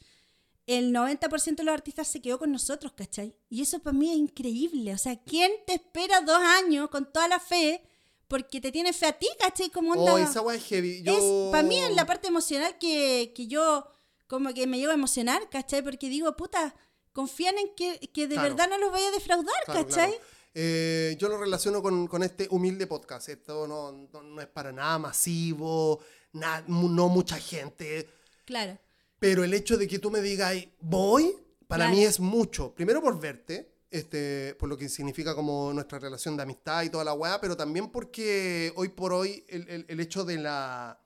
el 90% de los artistas se quedó con nosotros, ¿cachai? Y eso para mí es increíble. O sea, ¿quién te espera dos años con toda la fe? Porque te tiene fe a ti, ¿cachai? Como onda Oh, esa es heavy. Yo... es para mí es la parte emocional que, que yo como que me llevo a emocionar, ¿cachai? Porque digo, puta, confían en que, que de Claro. verdad no los voy a defraudar, Claro, ¿cachai? claro. Eh, yo lo relaciono con, con este humilde podcast. Esto no, no, no es para nada masivo, na- no mucha gente. Claro. Pero el hecho de que tú me digas, voy, para mí es mucho. Primero por verte, este, por lo que significa como nuestra relación de amistad y toda la weá, pero también porque hoy por hoy el, el- el hecho de la...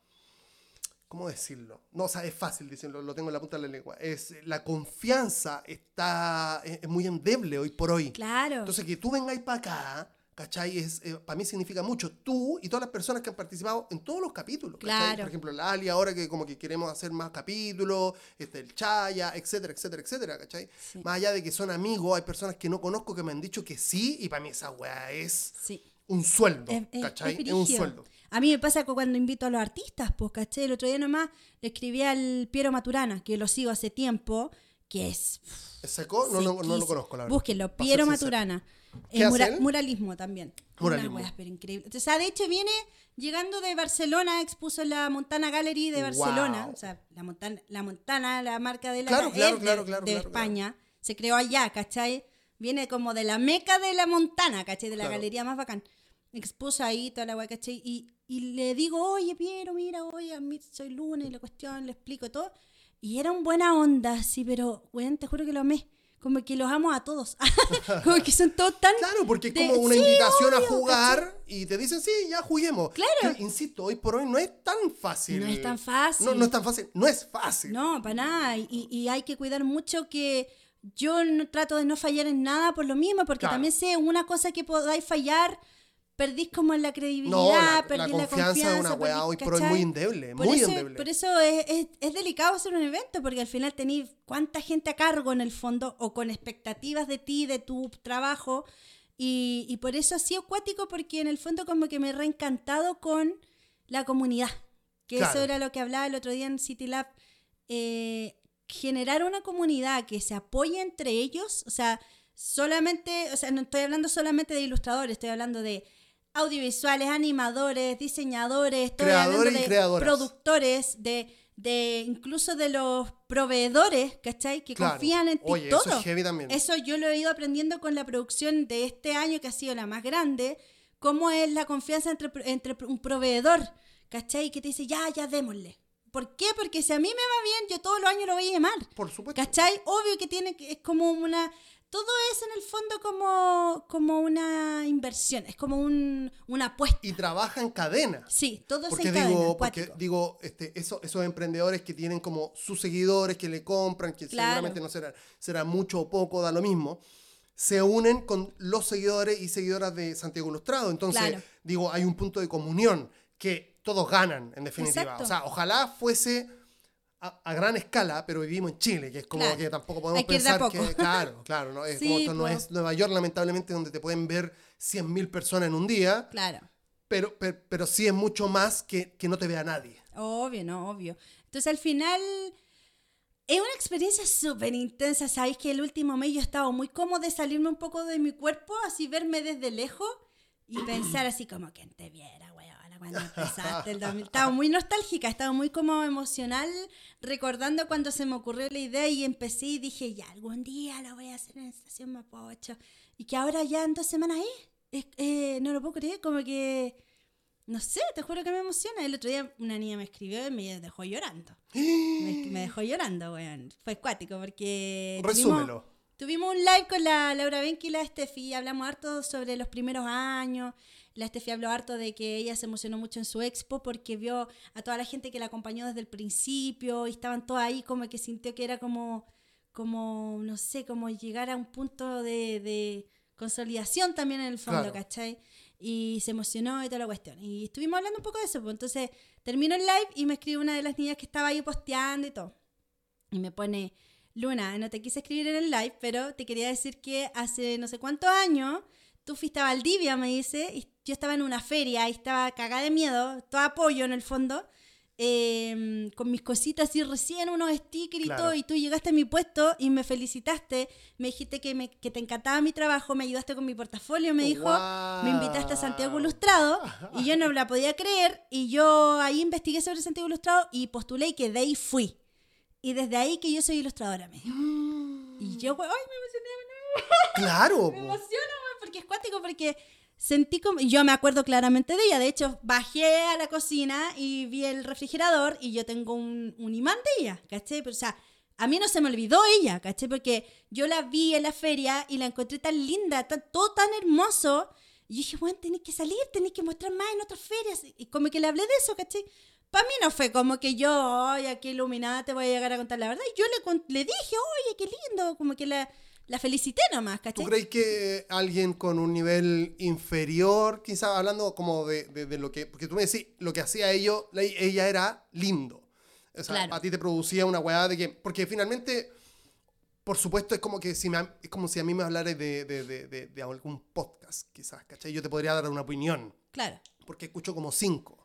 ¿Cómo decirlo? No, o sea, es fácil decirlo, lo tengo en la punta de la lengua. Es, la confianza está, es, es muy endeble hoy por hoy. Claro. Entonces, que tú vengáis para acá, ¿cachai? Es, eh, para mí significa mucho. Tú y todas las personas que han participado en todos los capítulos. ¿cachai? Claro. Por ejemplo, la Ali ahora que como que queremos hacer más capítulos, este, el Chaya, etcétera, etcétera, etcétera, ¿cachai? Sí. Más allá de que son amigos, hay personas que no conozco que me han dicho que sí, y para mí esa weá es sí. un sueldo, Es, es- ¿cachai? es Es, un sueldo. A mí me pasa cu- cuando invito a los artistas, pues, ¿cachai? El otro día nomás le escribí al Piero Maturana, que lo sigo hace tiempo, que es... ¿Es seco? No, no, no lo conozco, la verdad. Búsquenlo, Piero. Maturana. ¿Qué Eh, mura- muralismo también. Muralismo. Una wea, pero increíble. Entonces, ah, de hecho, viene llegando de Barcelona, expuso en la Montana Gallery de Barcelona. Wow. O sea, la Montana, la Montana, la marca de la Claro, claro, de, claro, claro, de claro, España. Se creó allá, ¿cachai? Viene como de la meca de la Montana, ¿cachai? De la galería más bacán. Expuso ahí toda la wea, ¿cachai? Y, y le digo, oye, Piero, mira, oye, a mí soy lunes, la cuestión, le explico todo. Y era un buena onda, sí, pero, weón, te juro que lo amé. Como que los amo a todos. como que son todos tan... Claro, porque es de- como una sí, invitación a obvio, jugar y te dicen, sí, ya juguemos. Claro. Que, insisto, hoy por hoy no es tan fácil. No es tan fácil. No, no es tan fácil. No es fácil. No, para nada. Y, y hay que cuidar mucho que yo no trato de no fallar en nada por lo mismo, porque Claro. también sé una cosa que podáis fallar, perdís como en la credibilidad, No, la, perdís la confianza es una weá hoy por hoy muy endeble, Por muy eso, endeble. por eso es, es- es delicado hacer un evento, porque al final tenéis cuánta gente a cargo en el fondo o con expectativas de ti, de tu trabajo. Y, y por eso ha sido acuático, porque en el fondo como que me he reencantado con la comunidad. Que Claro. eso era lo que hablaba el otro día en City Lab. eh, generar una comunidad que se apoye entre ellos, o sea, solamente, o sea, no estoy hablando solamente de ilustradores, estoy hablando de audiovisuales, animadores, diseñadores, Creadores y creadoras. productores, de, de incluso de los proveedores, ¿cachai? Que Claro. confían en ti Oye, todo. eso es heavy también. Eso yo lo he ido aprendiendo con la producción de este año, que ha sido la más grande, cómo es la confianza entre, entre un proveedor, ¿cachai? Que te dice, ya, ya, démosle. ¿Por qué? Porque si a mí me va bien, yo todos los años lo voy a llamar. Por supuesto. ¿Cachai? Obvio que tiene que, es como una... Todo es en el fondo como, como una inversión, es como un, una apuesta. Y trabaja en cadena. Sí, todo es Porque en cadena, digo, porque acuático. digo, este, eso, esos emprendedores que tienen como sus seguidores que le compran, que Claro. seguramente no será, será mucho o poco, da lo mismo, se unen con los seguidores y seguidoras de Santiago Ilustrado. Entonces, Claro. digo, hay un punto de comunión que todos ganan, en definitiva. Exacto. O sea, ojalá fuese a, a gran escala, pero vivimos en Chile, que es como Claro. que tampoco podemos que pensar que, poco. claro, claro, ¿no? Es Sí, como esto no es Nueva York, lamentablemente, donde te pueden ver 100.000 personas en un día, Claro. pero, pero, pero sí es mucho más que, que no te vea nadie. Obvio, no, obvio. Entonces al final es una experiencia súper intensa. Sabéis que el último mes yo estaba muy cómoda de salirme un poco de mi cuerpo, así verme desde lejos y pensar así como que te viera, cuando empezaste el 2000. Estaba muy nostálgica, estaba muy como emocional recordando cuando se me ocurrió la idea y empecé y dije, ya, algún día lo voy a hacer en Estación Mapocho. Y que ahora ya en dos semanas es. eh, no lo puedo creer, como que... No sé, te juro que me emociona. El otro día una niña me escribió y me dejó llorando. Me, me dejó llorando, weón. Fue acuático porque... Resúmelo. Tuvimos un live con la Laura Benki y la Steffi. Hablamos harto sobre los primeros años. La Steffi habló harto de que ella se emocionó mucho en su expo porque vio a toda la gente que la acompañó desde el principio y estaban todos ahí como que sintió que era como, como no sé, como llegar a un punto de, de consolidación también en el fondo, Claro. ¿cachai? Y se emocionó y toda la cuestión. Y estuvimos hablando un poco de eso. Pues. Entonces terminó el live y me escribe una de las niñas que estaba ahí posteando y todo. Y me pone, Luna, no te quise escribir en el live, pero te quería decir que hace no sé cuántos años tú fuiste a Valdivia, me dice, y yo estaba en una feria y estaba cagada de miedo, todo apoyo en el fondo, eh, con mis cositas y recién unos stickers y todo, y tú llegaste a mi puesto y me felicitaste, me dijiste que, me- que te encantaba mi trabajo, me ayudaste con mi portafolio, me dijo, Guau. me invitaste a Santiago Ilustrado y yo no la podía creer y yo ahí investigué sobre Santiago Ilustrado y postulé y quedé y fui. Y desde ahí que yo soy ilustradora, me dijo. Y yo, güey, ay, me emocioné, Claro. me güey, porque es cuático, porque sentí como, yo me acuerdo claramente de ella, de hecho, bajé a la cocina y vi el refrigerador y yo tengo un, un imán de ella, ¿cachai? Pero, o sea, a mí no se me olvidó ella, ¿cachai? Porque yo la vi en la feria y la encontré tan linda, tan- todo tan hermoso. Y yo dije, bueno, tenés que salir, tenés que mostrar más en otras ferias. Y como que le hablé de eso, ¿cachai? Para mí no fue como que yo, ay, qué iluminada te voy a llegar a contar la verdad. Y yo le, le dije, oye, qué lindo, como que la, la felicité nomás, ¿Tú ¿cachai? crees que alguien con un nivel inferior, quizás hablando como de, de- de lo que, porque tú me decís, lo que hacía ello, la- ella era lindo. O sea, Claro. a ti te producía una weá de que, porque finalmente, por supuesto, es como que si me, es como si a mí me hablaras de, de, de- de- de algún podcast, quizás, ¿cachai? Yo te podría dar una opinión, Claro. porque escucho como cinco.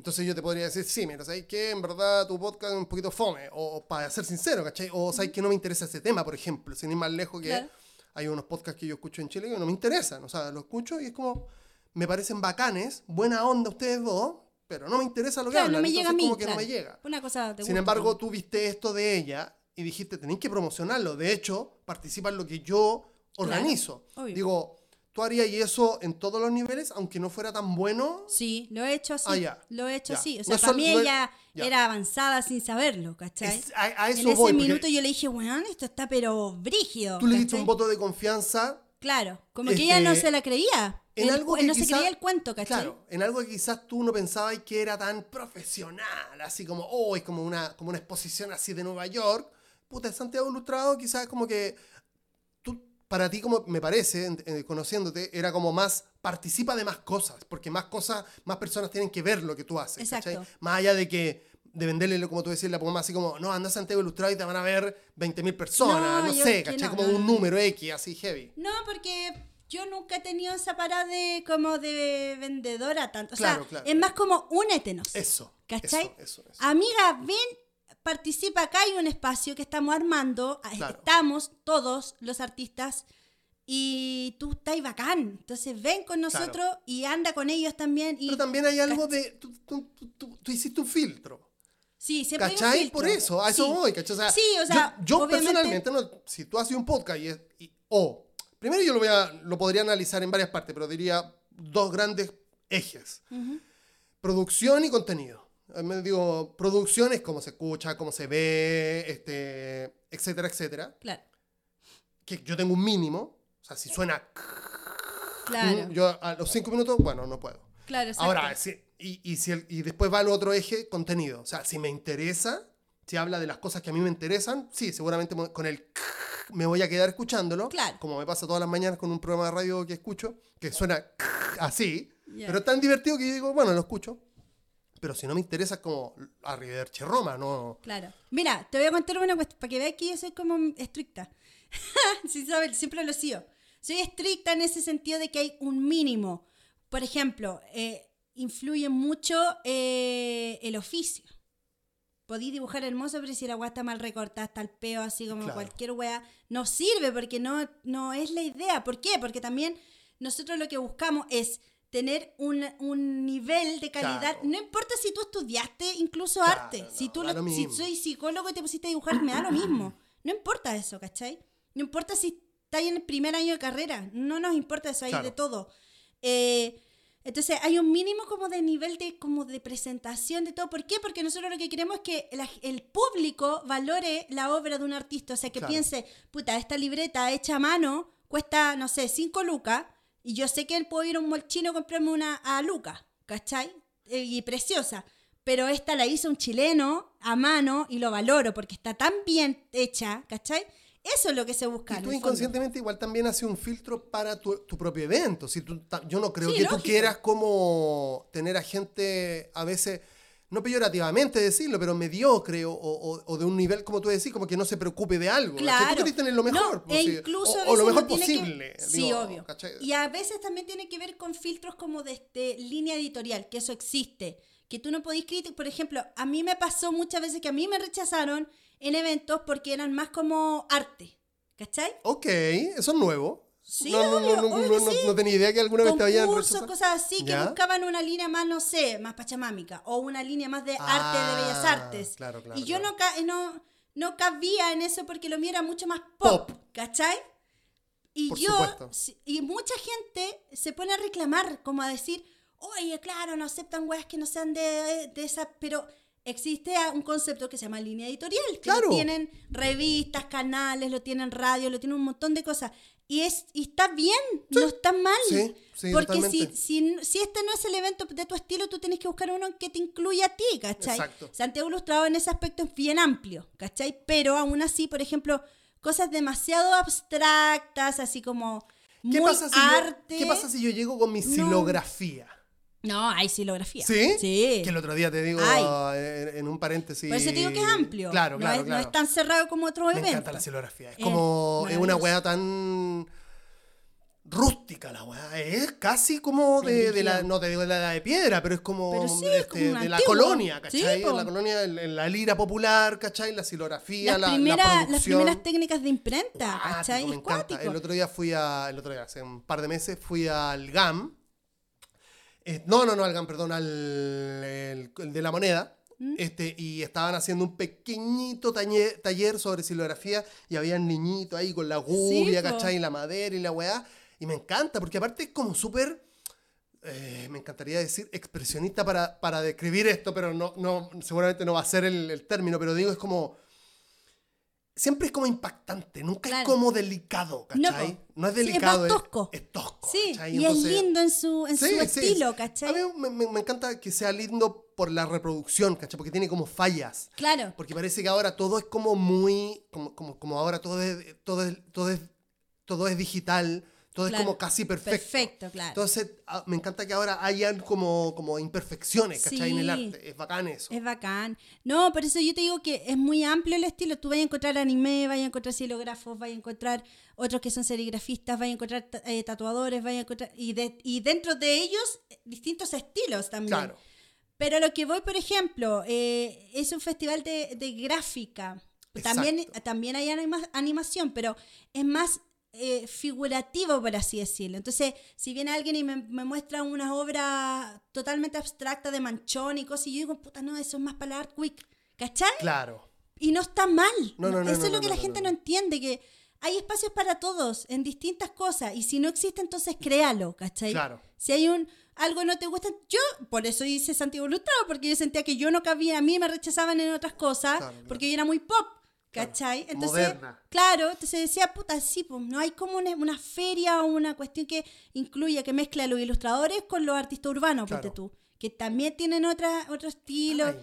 Entonces yo te podría decir, sí, mira, ¿sabes qué? En verdad tu podcast es un poquito fome, o, para ser sincero, ¿cachai? O ¿sabes que no me interesa ese tema, por ejemplo? Sin ir más lejos que Claro. hay unos podcasts que yo escucho en Chile que no me interesan, o sea, los escucho y es como, me parecen bacanes, buena onda ustedes dos, pero no me interesa lo que Claro, hablan, no me llega a mí. como que claro. no me llega. Una cosa te Sin embargo, tú viste esto de ella y dijiste, tenéis que promocionarlo. De hecho, participa en lo que yo organizo. Digo, tú harías eso en todos los niveles, aunque no fuera tan bueno. Sí, lo he hecho así. Ah. Lo he hecho Ya. así. O No sea, es para mí no ella era avanzada sin saberlo, ¿cachai? Es- a, a eso en ese voy. minuto yo le dije, weón, esto está pero brígido. tú le diste un voto de confianza Claro, como que ella no Este, se la creía. en El algo que no se quizá- creía el cuento, ¿cachai? Claro, en algo que quizás tú no pensabas que era tan profesional, así como, oh, es como una, como una exposición así de Nueva York. Puta, Santiago Ilustrado quizás como que para ti, como me parece, en- en- conociéndote, era como más, participa de más cosas, porque más cosas, más personas tienen que ver lo que tú haces, ¿cachai? Exacto. Más allá de que, de venderle, como tú decías, la pomada así como, no, anda a Santiago Ilustrado y te van a ver 20.000 personas, No, sé, ¿cachai? no, como un número X, así heavy. No, porque yo nunca he tenido esa parada de como de vendedora tanto. O Claro, sea, claro. es más como únetenos. Eso. ¿Cachai? Eso, eso, eso. Amiga, ven, participa acá, hay un espacio que estamos armando, a- Claro. estamos todos los artistas y tú estás bacán. Entonces ven con nosotros y anda con ellos también. Y Pero también hay algo de. Tú, tú- tú- hiciste un filtro. Sí, siempre hay un ¿Cachai? Por eso, a eso Sí. voy, ¿cachai? O sea, Sí, o sea, yo, personalmente, no, si tú haces un podcast y, es- y- primero yo lo, voy a, lo podría analizar en varias partes, pero diría dos grandes ejes. Producción y contenido. Eh, Me digo, producción es cómo se escucha, cómo se ve, este, etcétera, etcétera. Claro, Que yo tengo un mínimo. O sea, si suena... claro, mm, Yo a los cinco minutos, bueno, no puedo. claro. exacto. Ahora, si- y, y, si el- y después va al otro eje, contenido. O sea, si me interesa, si habla de las cosas que a mí me interesan, sí, seguramente con el me voy a quedar escuchándolo. Claro. Como me pasa todas las mañanas con un programa de radio que escucho, que suena así. Pero es tan divertido que yo digo, bueno, lo escucho. Pero si no me interesa, es como Arrivederci Roma, ¿no? Claro. Mira, te voy a contar una cuestión, para que veas que yo soy como estricta. sí, sabes, siempre lo he sido. Soy estricta en ese sentido de que hay un mínimo. Por ejemplo, eh, influye mucho eh, el oficio. Podí dibujar hermoso, pero si la weá está mal recortada, está el peo, así como Claro. cualquier weá, no sirve porque no, no es la idea. ¿Por qué? Porque también nosotros lo que buscamos es tener un, un nivel de calidad. Claro. No importa si tú estudiaste incluso Claro, arte. no, si tú da lo- lo si soy psicólogo y te pusiste a dibujar, me da lo mismo. No importa eso, ¿cachai? No importa si estás en el primer año de carrera. No nos importa eso, hay Claro. de todo. Eh, entonces hay un mínimo como de nivel de como de presentación de todo. ¿Por qué? Porque nosotros lo que queremos es que la- el público valore la obra de un artista. O sea, que piense, puta, esta libreta hecha a mano cuesta, no sé, 5 lucas. Y yo sé que puedo ir a un molchino a comprarme una a lucas, ¿cachai? Eh, y preciosa. Pero esta la hizo un chileno a mano y lo valoro porque está tan bien hecha, ¿cachai? Eso es lo que se busca. Y tú inconscientemente igual también haces un filtro para tu, tu propio evento. Si tú, yo no creo Sí, que tú quieras como tener a gente a veces, no peyorativamente decirlo, pero mediocre o, o- o de un nivel, como tú decís, como que no se preocupe de algo. Claro. Tú querés tener lo mejor. No, pues, e sí, incluso o, a o lo mejor que- posible. Sí, digo, obvio. ¿cachai? Y a veces también tiene que ver con filtros como de este, línea editorial, que eso existe. Que tú no podís criticar. Por ejemplo, a mí me pasó muchas veces que a mí me rechazaron en eventos porque eran más como arte. ¿Cachai? Ok, eso es nuevo. Sí, no, obvio, no, no, obvio no, no- sí. no tenía idea que alguna vez te habían Concursos, rechazado. cosas así, que ¿Ya? buscaban una línea más, no sé, más pachamámica. O una línea más de arte Ah, de bellas artes. claro, claro, y yo claro. no, ca- no, no cabía en eso porque lo mío era mucho más pop, Pop. ¿cachai? Y Por yo, supuesto. y mucha gente se pone a reclamar, como a decir, oye, claro, no aceptan weas que no sean de, de esa, pero existe un concepto que se llama línea editorial, que Claro. lo tienen revistas, canales, lo tienen radio, lo tienen un montón de cosas. Y, es, y está bien, no está mal. Sí, sí, porque si, si, si este no es el evento de tu estilo, tú tienes que buscar uno que te incluya a ti, ¿cachai? Exacto. Santiago Ilustrado en ese aspecto es bien amplio, ¿cachai? Pero aún así, por ejemplo, cosas demasiado abstractas, así como muy ¿Qué pasa, si arte. yo, ¿Qué pasa si yo llego con mi No. silografía? No, hay silografía. ¿Sí? Sí. Que el otro día te digo en, en un paréntesis. Por eso te digo que es amplio. Claro, no claro, es, claro. No es tan cerrado como otros Me eventos. encanta la silografía. Es como. Es una weá tan. rústica la weá. Es casi como de, de la. No te digo de la edad de piedra, pero es como. Pero sí, de, como la colonia, ¿cachai? Sí, la colonia, en, la lira popular, ¿cachai? La silografía, las, la, la primeras, las primeras técnicas de imprenta, Cuático, ¿cachai? me encanta. El otro día fui a. El otro día, hace un par de meses, fui al GAM. Eh, no, no, no, al GAM, perdón, al el- el de la moneda. ¿Mm? Este, y estaban haciendo un pequeñito taller, taller sobre silografía y había niñitos ahí con la gubia, po. ¿cachai? La madera y la weá. Y me encanta, porque aparte es como súper. eh, me encantaría decir expresionista para, para describir esto, pero no, no, seguramente no va a ser el, el término, pero digo, es como. Siempre es como impactante, nunca es como delicado, ¿cachai? No, es Sí, es delicado, tosco. Es, tosco. Sí, ¿cachai? y Entonces- es lindo en su, en Sí, su sí, estilo. ¿cachai? A mí me, me- me encanta que sea lindo por la reproducción, ¿cachai? Porque tiene como fallas. Claro. Porque parece que ahora todo es como muy. Como, como, como ahora todo es, todo, es, todo, es, todo es digital, todo Claro. es como casi perfecto. Perfecto, claro. Entonces, ah, me encanta que ahora hayan como, como imperfecciones, ¿cachai? En el Sí. arte. Es bacán eso. Es bacán. No, por eso yo te digo que es muy amplio el estilo. Tú vas a encontrar anime, vas a encontrar silógrafos, vas a encontrar otros que son serigrafistas, vas a encontrar eh, tatuadores, vas a encontrar... Y, de- y dentro de ellos, distintos estilos también. Claro. Pero lo que voy, por ejemplo, eh, es un festival de, de gráfica. También, también hay anima- animación, pero es más eh, figurativo, por así decirlo. Entonces, si viene alguien y me, me muestra una obra totalmente abstracta de manchón y cosas, y yo digo, puta, no, eso es más para el art quick. ¿Cachai? Claro. Y no está mal. No, no, no, Eso es lo que la gente no. entiende, que hay espacios para todos en distintas cosas. Y si no existe, entonces créalo, ¿cachai? Claro. Si hay un algo no te gusta, yo por eso hice Santiago Ilustrado, porque yo sentía que yo no cabía, a mí me rechazaban en otras cosas, Claro, claro. porque yo era muy pop, ¿cachai? Entonces, Moderna. claro, entonces decía, puta, sí, pues, no hay como una, una feria o una cuestión que incluya, que mezcla a los ilustradores con los artistas urbanos, Claro. ponte tú, que también tienen otra, otro estilo. Ay.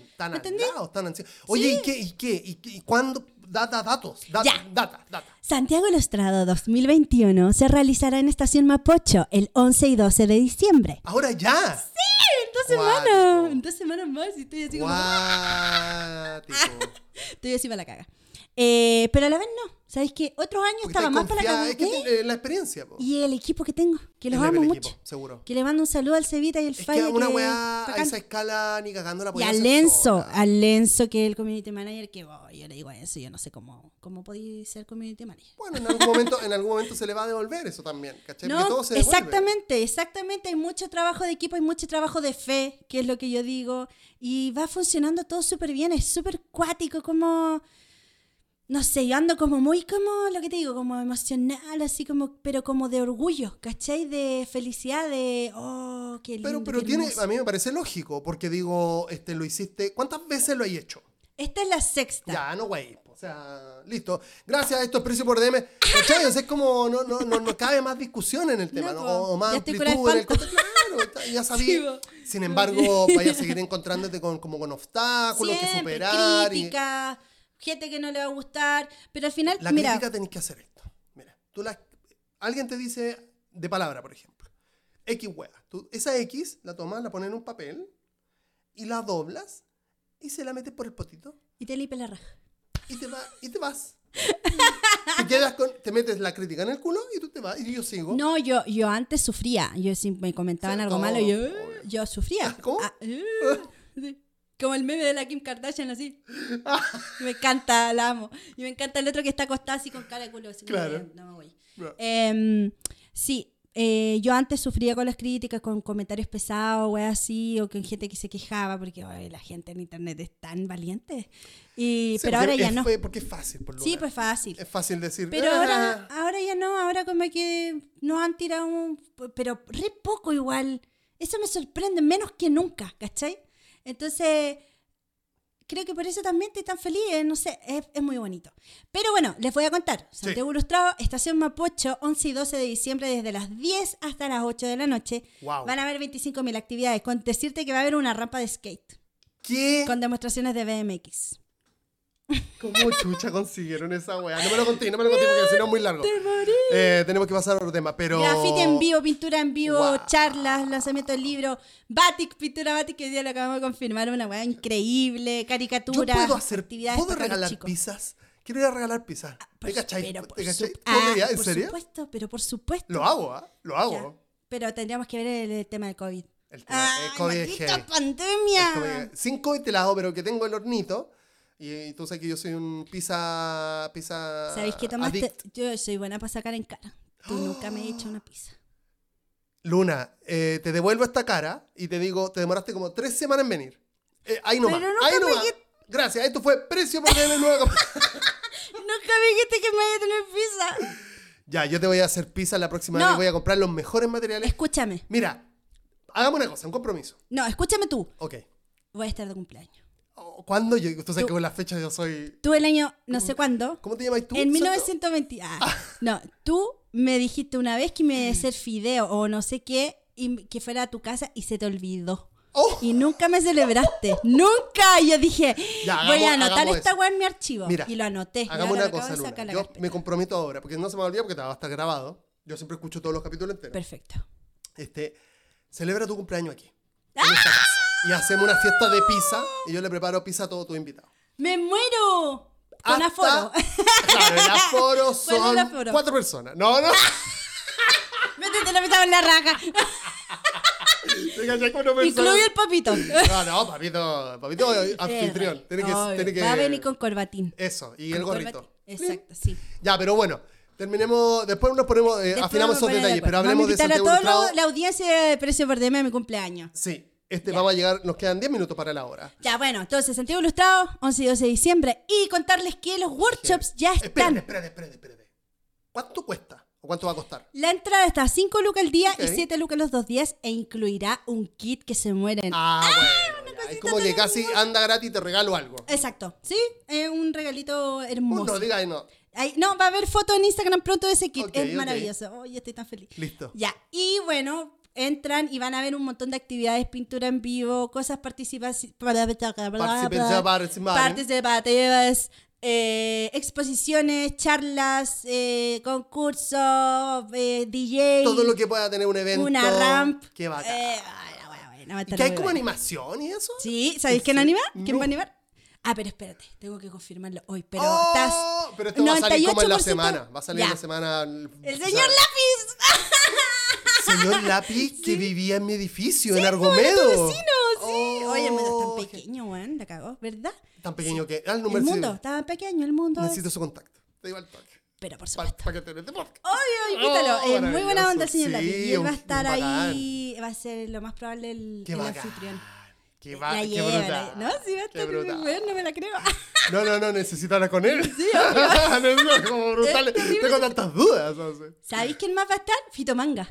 Oye, ¿y qué? ¿Y qué? ¿Y, qué? ¿Y cuándo? Data, datos. Data, Ya. data, data. Santiago Ilustrado 2021 se realizará en Estación Mapocho el 11 y 12 de diciembre. Ahora ya. En dos semanas, en dos semanas más y estoy así como... Estoy así para la caga. Eh, pero a la vez no. ¿Sabéis que otros años Porque estaba más para la? Es que ¿Eh? la experiencia, po. Y el equipo que tengo, que los amo mucho. equipo, seguro. Que le mando un saludo al Cevita y Es Falla. que una que weá a esa escala ni cagando la Y podía a hacer Lenzo, sola. a Lenzo, que es el community manager, que oh, yo le digo a eso, yo no sé cómo, cómo podéis ser community manager. Bueno, en algún momento, en algún momento se le va a devolver eso también, ¿cachai? No, todo se exactamente, exactamente. Hay mucho trabajo de equipo, hay mucho trabajo de fe, que es lo que yo digo. Y va funcionando todo súper bien, es súper cuático, como. No sé, yo ando como muy, como lo que te digo, como emocional, así como, pero como de orgullo, ¿cachai? De felicidad, de. Oh, qué lindo. Pero, pero qué tiene, a mí me parece lógico, porque digo, este, lo hiciste, ¿cuántas veces lo hay hecho? Esta es la sexta. Ya, no güey. O sea, listo. Gracias, esto es precio por DM. ¿Cachai? O sea, es como, no, no, no, no cabe más discusión en el tema, No. O, más amplitud en el contexto. Claro, ya sabía. Sin embargo, vaya a seguir encontrándote con, como con obstáculos que superar. y- crítica, gente que no le va a gustar, pero al final, La mira, crítica tenés que hacer esto. Mira, tú la, alguien te dice de palabra, por ejemplo, X hueá. Tú esa X la tomas, la pones en un papel y la doblas y se la metes por el potito y te lipe la raja. y te, va, y te vas. te, quedas con, te metes la crítica en el culo y tú te vas y yo sigo. No, yo, yo antes sufría. Yo si me comentaban Sí, algo oh, malo, yo, obvio. yo sufría. ¿Cómo? Ah, eh, sí. Como el meme de la Kim Kardashian, así. me encanta, la amo. Y me encanta el otro que está acostado así con cara de culo. así Claro. no me voy. No. Em, sí, eh, yo antes sufría con las críticas, con comentarios pesados, wey, así, o con gente que se quejaba, porque la gente en internet es tan valiente. Y, Sí, pero ahora ya no. Porque es fácil, por lo Sí, pues fácil. Es fácil decir. Pero "Ah". ahora, ahora ya no, ahora como que nos han tirado un... Pero re poco igual. Eso me sorprende, menos que nunca, ¿cachai? Entonces, creo que por eso también estoy tan feliz, eh, no sé, es, es muy bonito. Pero bueno, les voy a contar. Sí. Santiago Ilustrado, Estación Mapocho, 11 y 12 de diciembre, desde las 10 hasta las 8 de la noche. Wow. Van a haber 25.000 actividades, con decirte que va a haber una rampa de skate, ¿Qué? con demostraciones de BMX. ¿Cómo chucha consiguieron esa weá? No me lo conté, no me lo conté porque si no es muy largo. Eh, tenemos que pasar a otro tema, pero. Graffiti en vivo, pintura en vivo, charlas, lanzamiento del libro, Batik, pintura Batik, que hoy día lo acabamos de confirmar, una weá increíble, Yo caricatura, puedo hacer. actividades ¿Puedo regalar chicos. pizzas? Quiero ir a regalar pizzas. Por ¿Te cachai? ¿Te por cachai? ah, ¿En por serio? supuesto, pero por supuesto. Lo hago, ¿ah? Lo hago. Ya. Pero tendríamos que ver el, el tema del COVID. El tema- el ¡Ay, COVID es pandemia! El COVID- Sin COVID te la hago, pero que tengo el hornito. Y, y tú sabes que yo soy un pizza. pizza ¿Sabéis qué tomaste? Yo soy buena para sacar en cara. Tú nunca me has hecho una pizza. Luna, eh, te devuelvo esta cara y te digo, te demoraste como tres semanas en venir. Eh, ahí nomás. Pero nunca ahí me nomás. dijiste- Gracias, esto fue precio por DM nuevo. Nunca me dijiste que me iba a tener pizza. ya, yo te voy a hacer pizza la próxima No. vez y voy a comprar los mejores materiales. Escúchame. Mira, hagamos una cosa, un compromiso. No, escúchame tú. Ok. Voy a estar de cumpleaños. ¿Cuándo? Yo, tú sabes Tú- que con las fechas yo soy. Tú el año, no sé cuándo, ¿Cómo te llamas tú? en ¿Santo? 1920. Ah, no, tú me dijiste una vez que me iba a hacer fideo o no sé qué, y que fuera a tu casa y se te olvidó. ¡Oh! Y nunca me celebraste. ¡Nunca! Y yo dije, Ya, voy a hagamos- anotar hagamos esta weá en mi archivo. Mira, y lo anoté. Hagamos una cosa, Luna. Yo carpeta. me comprometo ahora, porque no se me va a olvidar porque va a estar grabado. Yo siempre escucho todos los capítulos enteros. Perfecto. Este, celebra tu cumpleaños aquí. ¡Ah! En esta casa. Y hacemos una fiesta de pizza y yo le preparo pizza a todos tus invitados. ¡Me muero! Con Hasta- aforo. Claro, el aforo ¿Cuál es el son aforo? cuatro personas. No, no. Métete la pizza en la raja. Incluye el papito. No, no, papito, papito anfitrión. Tiene que, obvio. tiene que... Va a venir con corbatín. Eso, y Con el gorrito. corbatín. Exacto, sí. Ya, pero bueno, Terminemos, después nos ponemos, eh, Después afinamos esos detalles, pero hablemos Vamos a de invitar a toda Ilustrado. la audiencia de Precio por DM a mi cumpleaños. Sí, este Ya. vamos a llegar, nos quedan 10 minutos para la hora. Ya, bueno, entonces Santiago Ilustrado, 11 y 12 de diciembre. Y contarles que los workshops ya Espérate, están. espérate, espérate, espérate. ¿Cuánto cuesta? ¿O cuánto va a costar? La entrada está a 5 lucas al día y 7 lucas los dos días e incluirá un kit que se mueren. Ah, bueno. ya, Es como que casi anda gratis y te regalo algo. Exacto, ¿sí? Es un regalito hermoso. No, diga ahí no. No, va a haber fotos en Instagram pronto de ese kit. Es maravilloso. Oye, estoy tan feliz. Listo. Ya, y bueno, entran y van a ver un montón de actividades, pintura en vivo, cosas participativas, Participativas. eh, exposiciones, charlas, eh, concursos, eh, DJ, Todo lo que pueda tener un evento. una ramp. Qué bacán. Eh, a ¿Y estar que hay como animación y eso? Sí, ¿sabéis quién anima? ¿Quién No. va a animar? Ah, pero espérate, tengo que confirmarlo hoy. Pero Oh, estás. pero esto va a salir como en la 98%. semana. Va a salir en la semana. ¡El señor Lápiz! Señor Lápiz que vivía en mi edificio, en Tu Argomedo. vecino, sí. Oh, Oye, es tan pequeño, weón. La cagó, ¿verdad? Tan pequeño que. Ah, el El mundo, está pequeño el mundo. es- Necesito su contacto. Te digo al toque. Pero por Para supuesto. que te. Obvio, invítalo. Oh, es muy buena onda el señor. Sí, Y él va a estar ahí. Va a ser lo más probable el, Qué el anfitrión. Qué, va, la qué brutal. la- No, sí, va a estar bueno, no me la creo. No, no, no, necesito hablar con él. Sí, no, es como brutal. Es. Tengo tantas dudas. No sé. ¿Sabéis quién más va a estar? Fito Manga.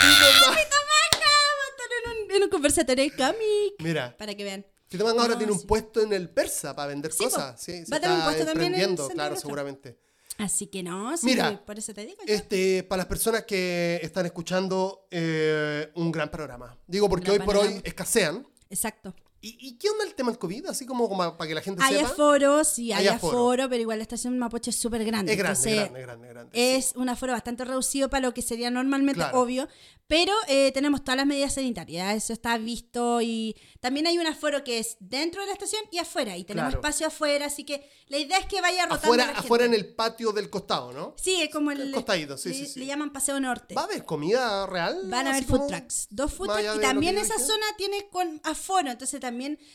Fito Ma- Fito Manga va a estar en un, en un conversatorio de cómic. Mira, Para que vean. Fito Manga ahora No, tiene un sí. puesto en el Persa para vender Sí, cosas. Sí, se Va a tener un puesto también en claro, seguramente. Así que no, sí, Mira, por eso te digo. yo. Este, para las personas que están escuchando, eh, un gran panorama. Digo porque gran hoy por hoy escasean. Exacto. ¿Y, y qué onda el tema del COVID? Así como, como para que la gente Hay sepa. aforo, sí, hay, Hay aforo, aforo. pero igual la estación Mapocho es súper grande. Es grande, entonces, grande, grande, grande. sí. Es un aforo bastante reducido para lo que sería normalmente, Claro. obvio, pero eh, tenemos todas las medidas sanitarias, eso está visto y también hay un aforo que es dentro de la estación y afuera, y tenemos Claro. espacio afuera, así que la idea es que vaya rotando Afuera, la gente. afuera en el patio del costado, ¿no? Sí, es como el... El costadito, sí, le, sí, sí. le llaman Paseo Norte. ¿Va a haber comida real? Van a haber food trucks, dos food trucks y también esa dije. zona tiene con aforo, entonces también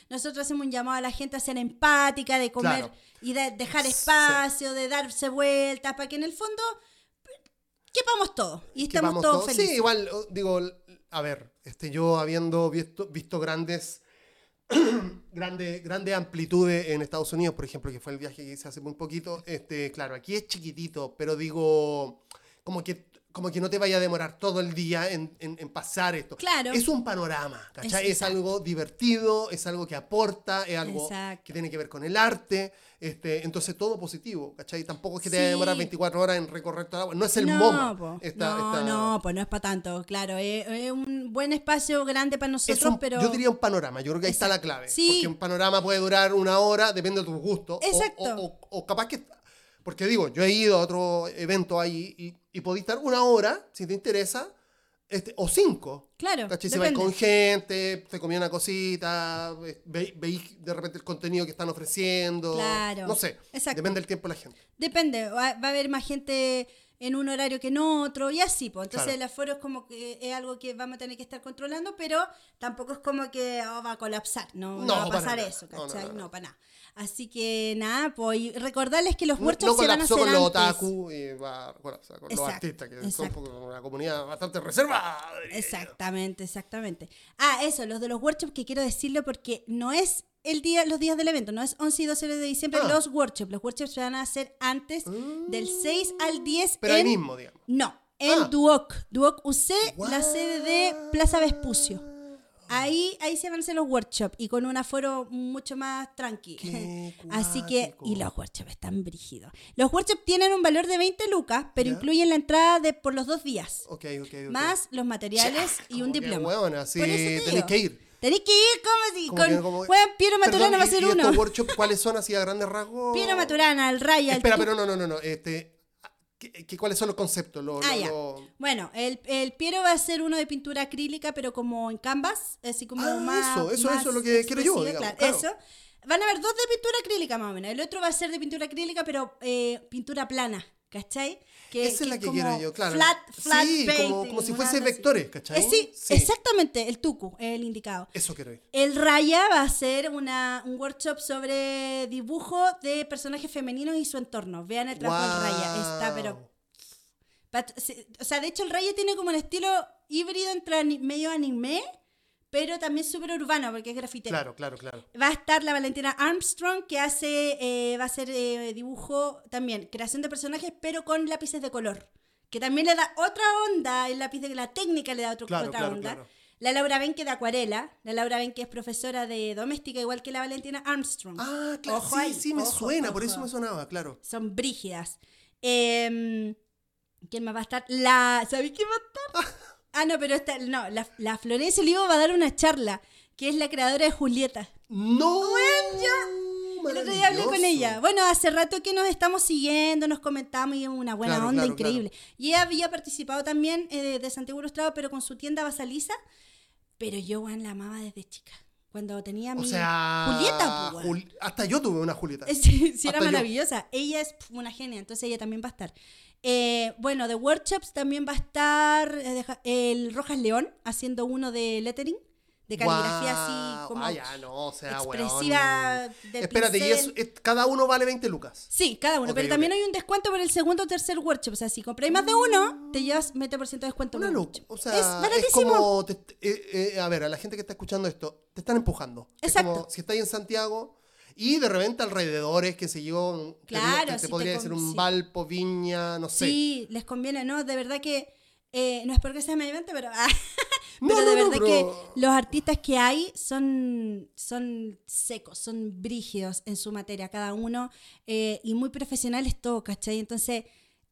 nosotros hacemos un llamado a la gente a ser empática, de comer Claro. y de dejar Sí. espacio, de darse vueltas, para que en el fondo quepamos todos y estamos todos todos- felices. Sí, igual, digo, a ver, este, yo habiendo visto, visto grandes, grandes, grandes amplitudes en Estados Unidos, por ejemplo, que fue el viaje que hice hace muy poquito, este, claro, aquí es chiquitito, pero digo, como que, como que no te vaya a demorar todo el día en, en- en pasar esto. Claro. Es un panorama, ¿cachai? Es- Es, algo divertido, es algo que aporta, es algo Exacto. que tiene que ver con el arte, este, entonces todo positivo, ¿cachai? Tampoco es que te vaya a demorar 24 horas en recorrer toda la agua, no es el no, MoMA. po. esta- no, esta- no, pues no es para tanto, claro, es, es un buen espacio grande para nosotros, un- pero... Yo diría un panorama, yo creo que ahí está la clave. Sí. Porque un panorama puede durar una hora, depende de tus gustos. o- Exacto. O, o- o capaz que. Porque digo, yo he ido a otro evento ahí y, y podéis estar una hora, si te interesa, este, o cinco. Claro. Si vais con gente, te comí una cosita, ve- ve- veis de repente el contenido que están ofreciendo. Claro. No sé. Exacto. Depende del tiempo de la gente. Depende, va, va a haber más gente en un horario que en otro y así, pues. Entonces Claro. el aforo es como que es algo que vamos a tener que estar controlando, pero tampoco es como que oh, va a colapsar, no, no, No, va a pasar eso, ¿cachai? No, no. para nada. Así que nada, pues y recordarles que los No, workshops no se van a hacer con los antes. otaku y va a colapsar con los Exacto, artistas, que son exacto. poco una comunidad bastante reservada. Exactamente, exactamente. Ah, eso, los de los workshops que quiero decirlo porque no es el día, los días del evento, no es 11 y 12 de diciembre Ah. los workshops. Los workshops se van a hacer antes del 6 al 10 Pero ahí en- mismo, digamos. No, en Ah. Duoc. Duoc UC, la sede de Plaza Vespucio. Ahí, ahí se van a hacer los workshops y con un aforo mucho más tranqui. Qué Así que, y los workshops están brígidos. Los workshops tienen un valor de 20 lucas, pero Ya. incluyen la entrada de por los dos días, Ok, ok, ok. más los materiales y un diploma. huevona, sí, Por eso te tenés digo. que ir. Tenéis que ir como si con que- como- weón, Piero Maturana Perdón, va a ¿y- ser uno. estos workshops cuáles son así a grandes rasgos? Piero Maturana, el Raya, el Espera, Tu- pero no, no, no, no. Este, ¿qué, qué- cuáles son los conceptos? Lo- Ah, lo- ya. lo- Bueno, el, el Piero va a ser uno de pintura acrílica, pero como en canvas, así como Ah, más. eso, eso, más eso es lo que quiero yo, expresivo, digamos, claro, claro. Eso. Van a haber dos de pintura acrílica más o menos. El otro va a ser de pintura acrílica, pero eh, pintura plana, ¿cachai? Que, Esa es la que como quiero yo, claro. Flat, flat sí, como, painting, como si fuese onda así. vectores, ¿cachai? Eh, sí, exactamente, el tucu es el indicado. Eso quiero ir. El Raya va a ser una, un workshop sobre dibujo de personajes femeninos y su entorno. Vean el trabajo del Raya. Está, pero O sea, de hecho el Rayo tiene como un estilo híbrido entre medio anime, pero también súper urbano porque es grafitero. Claro, claro, claro. Va a estar la Valentina Armstrong que hace, eh, va a hacer eh, dibujo también, creación de personajes, pero con lápices de color. Que también le da otra onda, el lápiz de la técnica le da otro- Claro, otra claro, onda. claro. La Laura Ben que de acuarela, la Laura Ben que es profesora de doméstica, igual que la Valentina Armstrong. Ah, claro, Ojo sí, ahí, sí, me ojo, suena, por eso me sonaba, claro. Son brígidas. Eh, ¿Quién más va a estar? La. ¿Sabéis quién va a estar? Ah, no, pero esta, no, la, la Florencia Olivo va a dar una charla, que es la creadora de Julieta. ¡No! El otro día hablé con ella. Bueno, hace rato que nos estamos siguiendo, nos comentamos y es una buena Claro, onda, claro, increíble. Y ella había participado también eh, de Santiago Ilustrado, pero con su tienda Basaliza. Pero yo, weón, la amaba desde chica. Cuando tenía mi. O sea, Julieta, pues. Jul- hasta yo tuve una Julieta. Sí, sí, era Hasta yo. maravillosa. Ella es una genia, entonces ella también va a estar. Eh, bueno, de workshops también va a estar eh, el Rojas León haciendo uno de lettering, de caligrafía así como ah, ya, no, o sea, expresiva weón. Espérate, y eso, es- cada uno vale 20 lucas. Sí, cada uno, pero también hay un descuento por el segundo o tercer workshop. O sea, si compráis más de uno, te llevas 20% de descuento. Una workshop. O sea, es como. te- eh, eh, a ver, a la gente que está escuchando esto, te están empujando. Exacto. Es como si estáis en Santiago y de repente alrededores, que se yo. te- Claro, te, te si te podría con- decir un. Valpo, Viña, no sé. Sí, les conviene, ¿no? De verdad que. eh, no es porque sea evento, pero. ah, pero no, de no, verdad pero- que los artistas que hay son, son secos, son brígidos en su materia, cada uno, eh, y muy profesionales todo, ¿cachai? Entonces,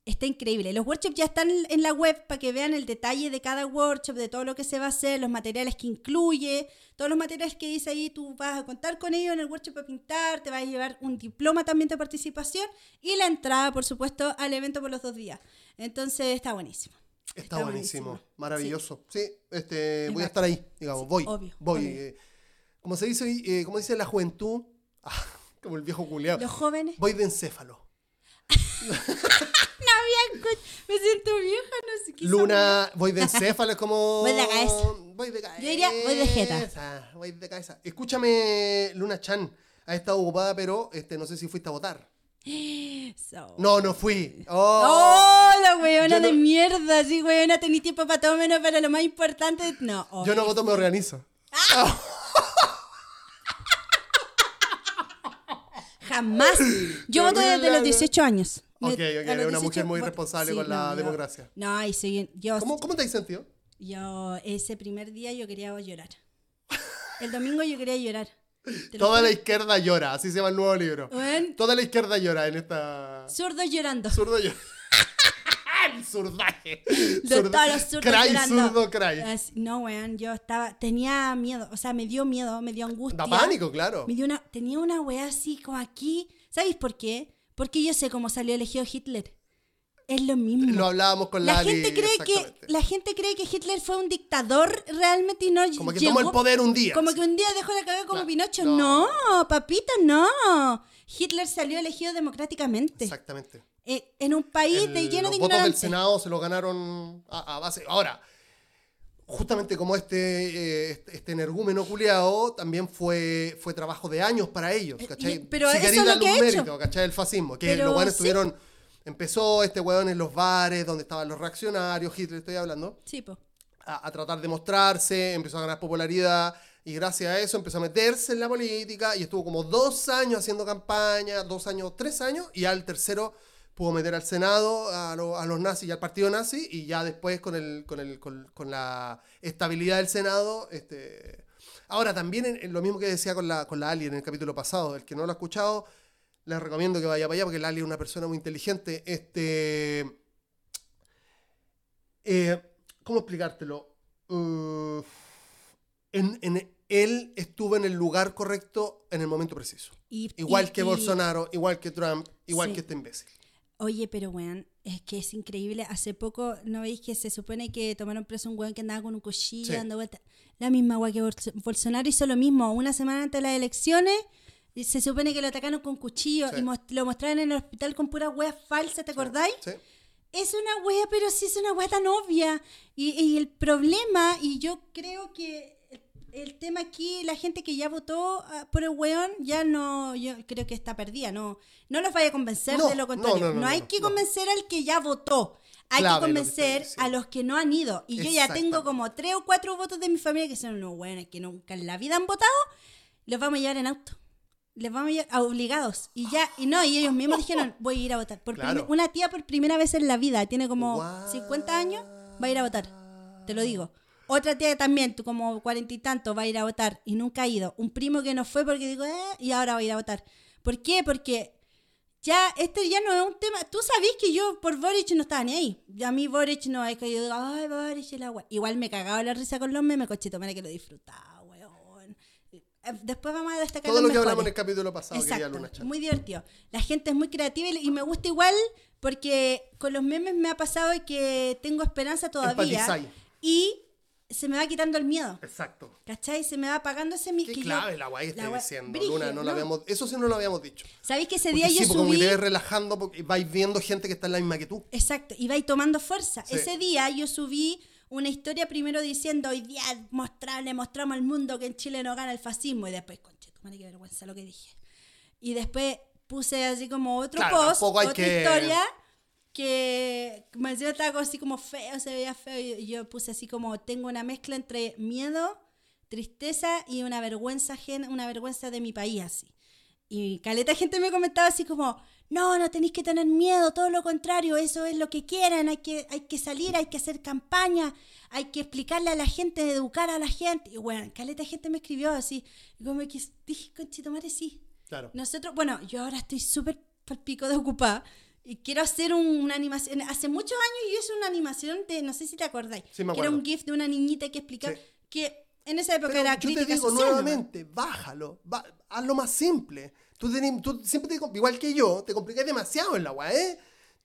está increíble. Los workshops ya están en la web para que vean el detalle de cada workshop, de todo lo que se va a hacer, los materiales que incluye, todos los materiales que dice ahí, tú vas a contar con ellos en el workshop para pintar, te vas a llevar un diploma también de participación y la entrada, por supuesto, al evento por los dos días. Entonces, está buenísimo. Está, Está buenísimo, buenísimo. maravilloso. Sí, este, Es voy a estar ahí, digamos, voy. Obvio, voy. obvio. eh, como se dice, eh, como dice la juventud, ah, como el viejo culiado, Los jóvenes... voy de encéfalo. No había Me siento vieja, no sé qué. Luna, voy de encéfalo, es como. Voy de cabeza. Voy de cabeza. Yo diría, voy de jeta. Voy de cabeza. Escúchame, Luna Chan. Ha estado ocupada, pero este, no sé si fuiste a votar. So- No, no fui. Oh, ¡Oh, la weona no- de mierda! Sí, weona, tení tiempo para todo menos para lo más importante. No, Yo no obvio. voto, me organizo. Jamás. Yo voto desde los Terrible. 18 años. Ok, ok, eres una 18 mujer muy responsable sí, con la no, yo- democracia. No, y yo, ¿Cómo, ¿Cómo te has sentido? yo, ese primer día yo quería llorar. El domingo yo quería llorar. Toda la izquierda llora, así se llama el nuevo libro. Toda la izquierda llora en esta. zurdos llorando. Zurdo llora. El zurdaje. Todos los zurdos llorando. zurdo, cry. Así- No, weón, yo estaba, tenía miedo, o sea, me dio miedo, me dio angustia. Da pánico, claro. Me dio una, tenía una weá así como aquí. ¿Sabéis por qué? Porque yo sé cómo salió elegido Hitler. Es lo mismo. Lo hablábamos con la Lali, gente cree que la gente cree que Hitler fue un dictador realmente y no Como que llegó- tomó el poder un día. como que un día dejó la cagada como Claro. Pinocho. No. No. papito, no. Hitler salió elegido democráticamente Exactamente. eh, en un país El- de lleno de los votos del. Senado se lo ganaron a, a base. Ahora, justamente como este, eh, este, este energúmeno culiao, también fue, fue trabajo de años para ellos, ¿cachai? y- pero si eso es lo darle que hecho. mérito, ¿cachai? El fascismo. Que Pero los buenos sí. tuvieron. Empezó este weón en los bares donde estaban los reaccionarios, Hitler estoy hablando, Sí, po. a, a tratar de mostrarse, empezó a ganar popularidad y gracias a eso empezó a meterse en la política y estuvo como dos años haciendo campaña, dos años, tres años, y al tercero pudo meter al Senado, a, lo- a los nazis y al partido nazi, y ya después con, el, con, el, con, la estabilidad del Senado. Este... Ahora, también en, lo mismo que decía con la, con la Ali en el capítulo pasado, el que no lo ha escuchado, les recomiendo que vaya para allá porque la Ali es una persona muy inteligente. Este... Eh, ¿Cómo explicártelo? Uh, en- él estuvo en el lugar correcto en el momento preciso. Y- Igual y- que y- Bolsonaro, igual que Trump, igual Sí. que este imbécil. Oye, pero weón, es que es increíble. Hace poco, ¿no veis que se supone que tomaron preso un weón que andaba con un cuchillo Sí. dando vueltas? La misma weón que Bolso- Bolsonaro hizo lo mismo. Una semana antes de las elecciones, se supone que lo atacaron con cuchillo Sí. y lo mostraron en el hospital con puras weas falsas, ¿te acordáis? ¿Sí? Es una wea, pero sí es una wea tan obvia. Y, y el problema, y yo creo que el, tema aquí, la gente que ya votó ah, por el weón, ya no, yo creo que está perdida. No, no los vaya a convencer No, de lo contrario. no, No, no, no, hay que convencer al que ya votó. hay clave que lo que estás convencer a los que no han ido. Y yo ya tengo como tres o cuatro votos de mi familia que son unos buenos que nunca en la vida han votado. Los vamos a llevar en auto. Les vamos a llevar a obligados. Y ya, y no, y ellos mismos dijeron, voy a ir a votar. Por Claro. una tía por primera vez en la vida, tiene como Guau. 50 años, va a ir a votar. Te lo digo. Otra tía también, tú como cuarenta y tantos, va a ir a votar y nunca ha ido. Un primo que no fue porque digo, eh, y ahora va a ir a votar. ¿Por qué? Porque ya, este ya no es un tema. Tú sabés que yo por Boric no estaba ni ahí. A mí Boric no es que yo diga, ay, Boric el agua. Igual me cagaba la risa con los memes, cochito, mira que lo disfrutaba, weón. Eh, Después vamos a destacar Todo los lo que hablamos en mejores. el capítulo pasado, Exacto, Chan. muy divertido. La gente es muy creativa y me gusta igual porque con los memes me ha pasado que tengo esperanza todavía Empatizáis. y se me va quitando el miedo. Exacto. ¿Cachai? Se me va apagando ese miedo. Qué clave la guay guay- diciendo, Brígido, Luna, no, lo habíamos, eso sí no lo habíamos dicho. ¿Sabéis que ese Porque día sí, yo porque como que subí... te ves relajando porque vais viendo gente que está en la misma que tú. Exacto, y va ahí tomando fuerza. Sí. Ese día yo subí una historia primero diciendo, hoy día mostrar, le mostramos al mundo que en Chile no gana el fascismo, y después, conche, tu madre, qué vergüenza lo que dije. Y después puse así como otro Claro, post, otra que- historia, que me estaba como así como feo, se veía feo, y yo puse así como, tengo una mezcla entre miedo, tristeza y una vergüenza ajena, una vergüenza de mi país así. Y caleta gente me comentaba así como, no, no tenéis que tener miedo, todo lo contrario, eso es lo que quieren, hay que, hay que salir, hay que hacer campaña, hay que explicarle a la gente, educar a la gente. Y bueno, caleta gente me escribió así, y como que dije, conchito madre, sí. Claro. Nosotros, bueno, yo ahora estoy súper palpico de ocupada y quiero hacer un- una animación. Hace muchos años yo hice una animación de, no sé si te acordáis, Sí, que era un GIF de una niñita que explicaba Sí. que en esa época Pero era yo te digo social. nuevamente, bájalo, ba- hazlo más simple. Tú, tenés- tú siempre, te, igual que yo, te complicas demasiado en la weá, ¿eh?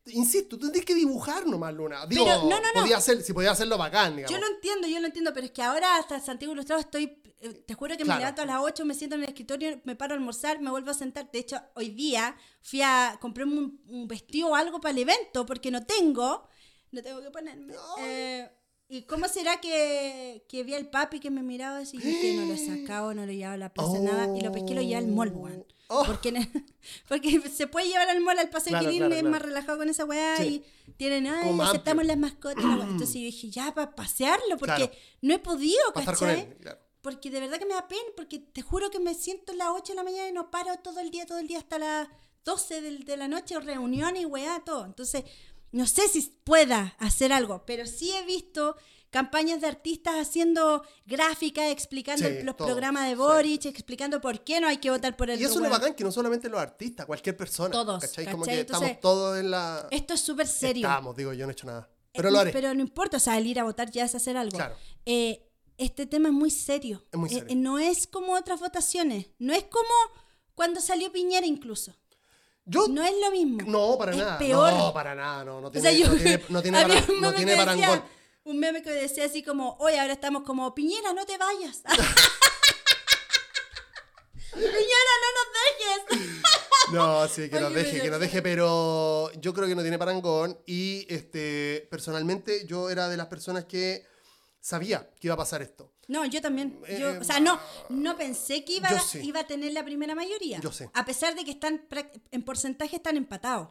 Insisto, tú tienes que dibujar nomás, Luna. Digo, Pero, no, no, no. podía hacer, si podía hacerlo bacán, digamos. Yo lo entiendo, yo lo entiendo, pero es que ahora hasta Santiago Ilustrado estoy, eh, te juro que Claro. me levanto a las 8, me siento en el escritorio, me paro a almorzar, me vuelvo a sentar. De hecho, hoy día fui a comprarme un, un vestido o algo para el evento porque no tengo, no tengo que ponerme. Eh, ¿Y cómo será que, que vi al papi que me miraba así y que no lo he sacado, no lo he llevado a la plaza, nada? Y lo pesqué y lo llevé al mall, weón. Oh. Porque, porque se puede llevar al mall al paseo Claro, Quilín, claro, es claro. más relajado con esa weá Sí. y tienen, ay, Como aceptamos amplio. las mascotas. la. Entonces yo dije, ya, para pasearlo, porque no he podido, Para estar con ¿cachai? él, claro. Porque de verdad que me da pena, porque te juro que me siento a las 8 de la mañana y no paro todo el día, todo el día hasta las 12 del- de, la noche, reuniones y weá, todo. Entonces, no sé si pueda hacer algo, pero sí he visto campañas de artistas haciendo gráficas, explicando Sí, los todo, programas de sí. Boric, explicando por qué no hay que votar por el Y eso es lo bacán, que no solamente los artistas, cualquier persona. Todos, ¿cachai? Como ¿cachai? que Entonces, estamos todos en la... Esto es súper serio. Estamos, digo, yo no he hecho nada. Pero Eh, lo haré. Pero no importa, o sea, el ir a votar ya es hacer algo. Claro. Eh, este tema es muy serio. Es muy Eh, serio. eh, no es como otras votaciones. No es como cuando salió Piñera incluso. Yo... No es lo mismo. No, para es nada. peor. No, para nada, no. No O tiene, sea, yo- no tiene, no tiene, había para- un no meme tiene que decía- parangón. Un meme que decía así como, hoy ahora estamos como, Piñera, no te vayas. Piñera, no nos dejes. No, sí, que nos deje, que nos deje, pero yo creo que no tiene parangón. Y este, personalmente, yo era de las personas que sabía que iba a pasar esto. No, yo también. Yo, Eh, o sea, no, no pensé que iba, iba a tener la primera mayoría. Yo sé. A pesar de que están en porcentaje están empatados.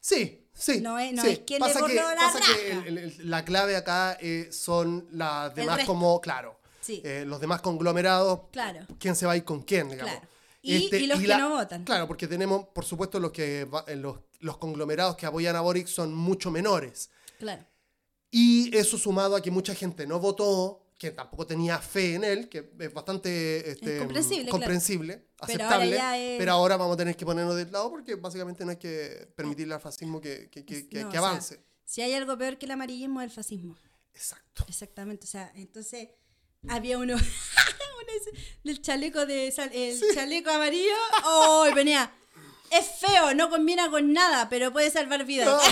Sí, sí. No es- no sí. es le pasa voló que, la pasa que raja. el- el- la clave acá eh, son las demás como, claro, Sí. eh, los demás conglomerados, Claro. quién se va a ir con quién, digamos. Claro. Y- y los que no votan. Claro, porque tenemos, por supuesto, los que eh, los, los conglomerados que apoyan a Boric son mucho menores. Claro. Y eso sumado a que mucha gente no votó, que tampoco tenía fe en él, que es bastante este, Es comprensible, claro. comprensible, Pero aceptable. ahora ya es- Pero ahora vamos a tener que ponernos del lado porque básicamente no hay que permitirle al fascismo que, que- que- que- No, que o sea, avance. si hay algo peor que el amarillismo es el fascismo. Exacto. Exactamente. O sea, entonces había uno, del chaleco de el chaleco amarillo. Oh, y venía. Es feo, no combina con nada, pero puede salvar vidas.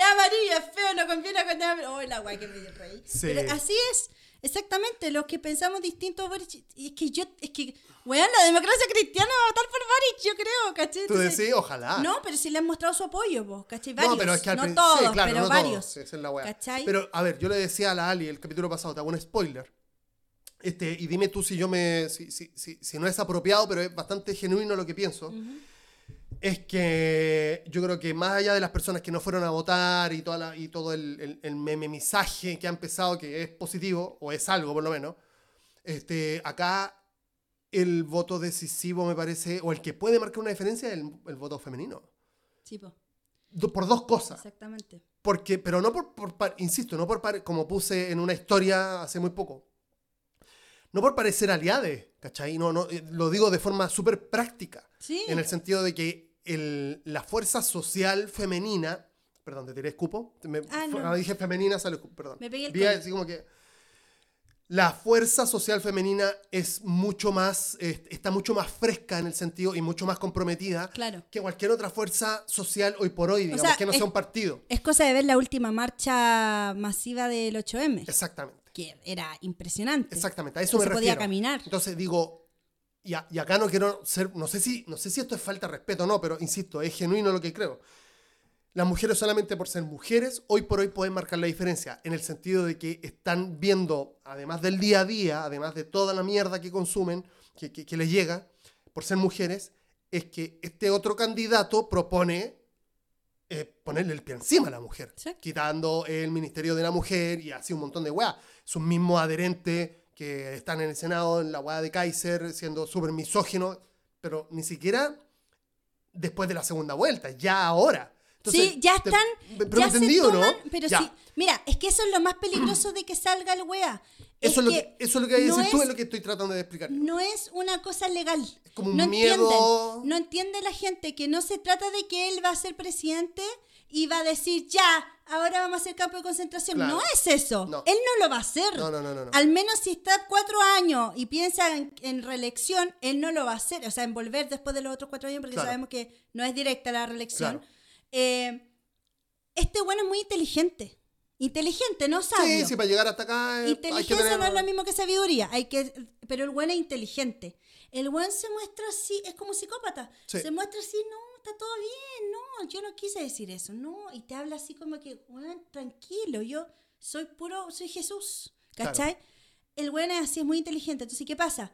Es amarillo, es feo, no combina con nada. Oh, la guay que me dio reír. Sí. Pero así es. Exactamente, los que pensamos distintos a Boric. y Es que yo, es que, weón, la democracia cristiana va a votar por Boric, yo creo, ¿cachai? Tú decís, ojalá. No, pero sí le han mostrado su apoyo, vos, ¿cachai? Varios. No, pero es que al no todos, sí, claro, pero no varios. todos, esa es la weá. Pero, a ver, yo le decía a la Ali el capítulo pasado, te hago un spoiler. Este, y dime tú si yo me. Si, si, si, si no es apropiado, pero es bastante genuino lo que pienso. es que yo creo que más allá de las personas que no fueron a votar y, toda la- y todo el, el, el mememizaje que ha empezado, que es positivo, o es algo por lo menos, este, acá el voto decisivo me parece, o el que puede marcar una diferencia, es el, el voto femenino. Sí, po, Do- Por dos cosas. exactamente. Porque, pero no por, por par- insisto, no por par- como puse en una historia hace muy poco. No por parecer aliades, ¿cachai? No, no, eh, lo digo de forma súper práctica. Sí. En el sentido de que el- la fuerza social femenina. Perdón, te tiré escupo. Me, Ah, no. dije femenina, sale perdón. Me pegué el Vi así como que. La fuerza social femenina es mucho más. eh, está mucho más fresca en el sentido y mucho más comprometida Claro. que cualquier otra fuerza social hoy por hoy, digamos, sea, que no es- sea un partido. Es cosa de ver la última marcha masiva del 8M, Exactamente. Que era impresionante. Exactamente, a eso No me se podía refiero. caminar. Entonces digo, y, a- y acá no quiero ser, no sé, si, no sé si esto es falta de respeto o no, pero insisto, es genuino lo que creo. Las mujeres solamente por ser mujeres, hoy por hoy pueden marcar la diferencia, en el sentido de que están viendo, además del día a día, además de toda la mierda que consumen, que, que- que les llega, por ser mujeres, es que este otro candidato propone eh, ponerle el pie encima a la mujer, Sí. quitando el Ministerio de la Mujer y así un montón de weá. Sus mismos adherentes que están en el Senado, en la weá de Kaiser, siendo súper misóginos, pero ni siquiera después de la segunda vuelta, ya ahora. Entonces, sí, ya te- están. pero ya entendido, se toman, ¿no? Pero Ya. sí. Mira, es que eso es lo más peligroso de que salga el wea. Eso es, lo que, eso es lo que hay no decir tú, es- es lo que estoy tratando de explicar. no es una cosa legal. como un no miedo- Entienden, no entiende la gente que no se trata de que él va a ser presidente y va a decir, ya, ahora vamos a hacer campo de concentración. Claro. No es eso. No. Él no lo va a hacer. No, no, no, no, no. Al menos si está cuatro años y piensa en, en reelección, él no lo va a hacer. O sea, en volver después de los otros cuatro años, porque Claro. sabemos que no es directa la reelección. Claro. Eh, este bueno es muy inteligente. Inteligente, no sabio. Sí, sí, para llegar hasta acá eh, hay que Inteligencia tener... no es lo mismo que sabiduría, hay que, pero el buen es inteligente. El buen se muestra así, es como psicópata. Sí. Se muestra así, no, está todo bien, no, yo no quise decir eso, no. Y te habla así como que, bueno, tranquilo, yo soy puro, soy Jesús, ¿cachai? El buen es así, es muy inteligente. Entonces, ¿qué pasa?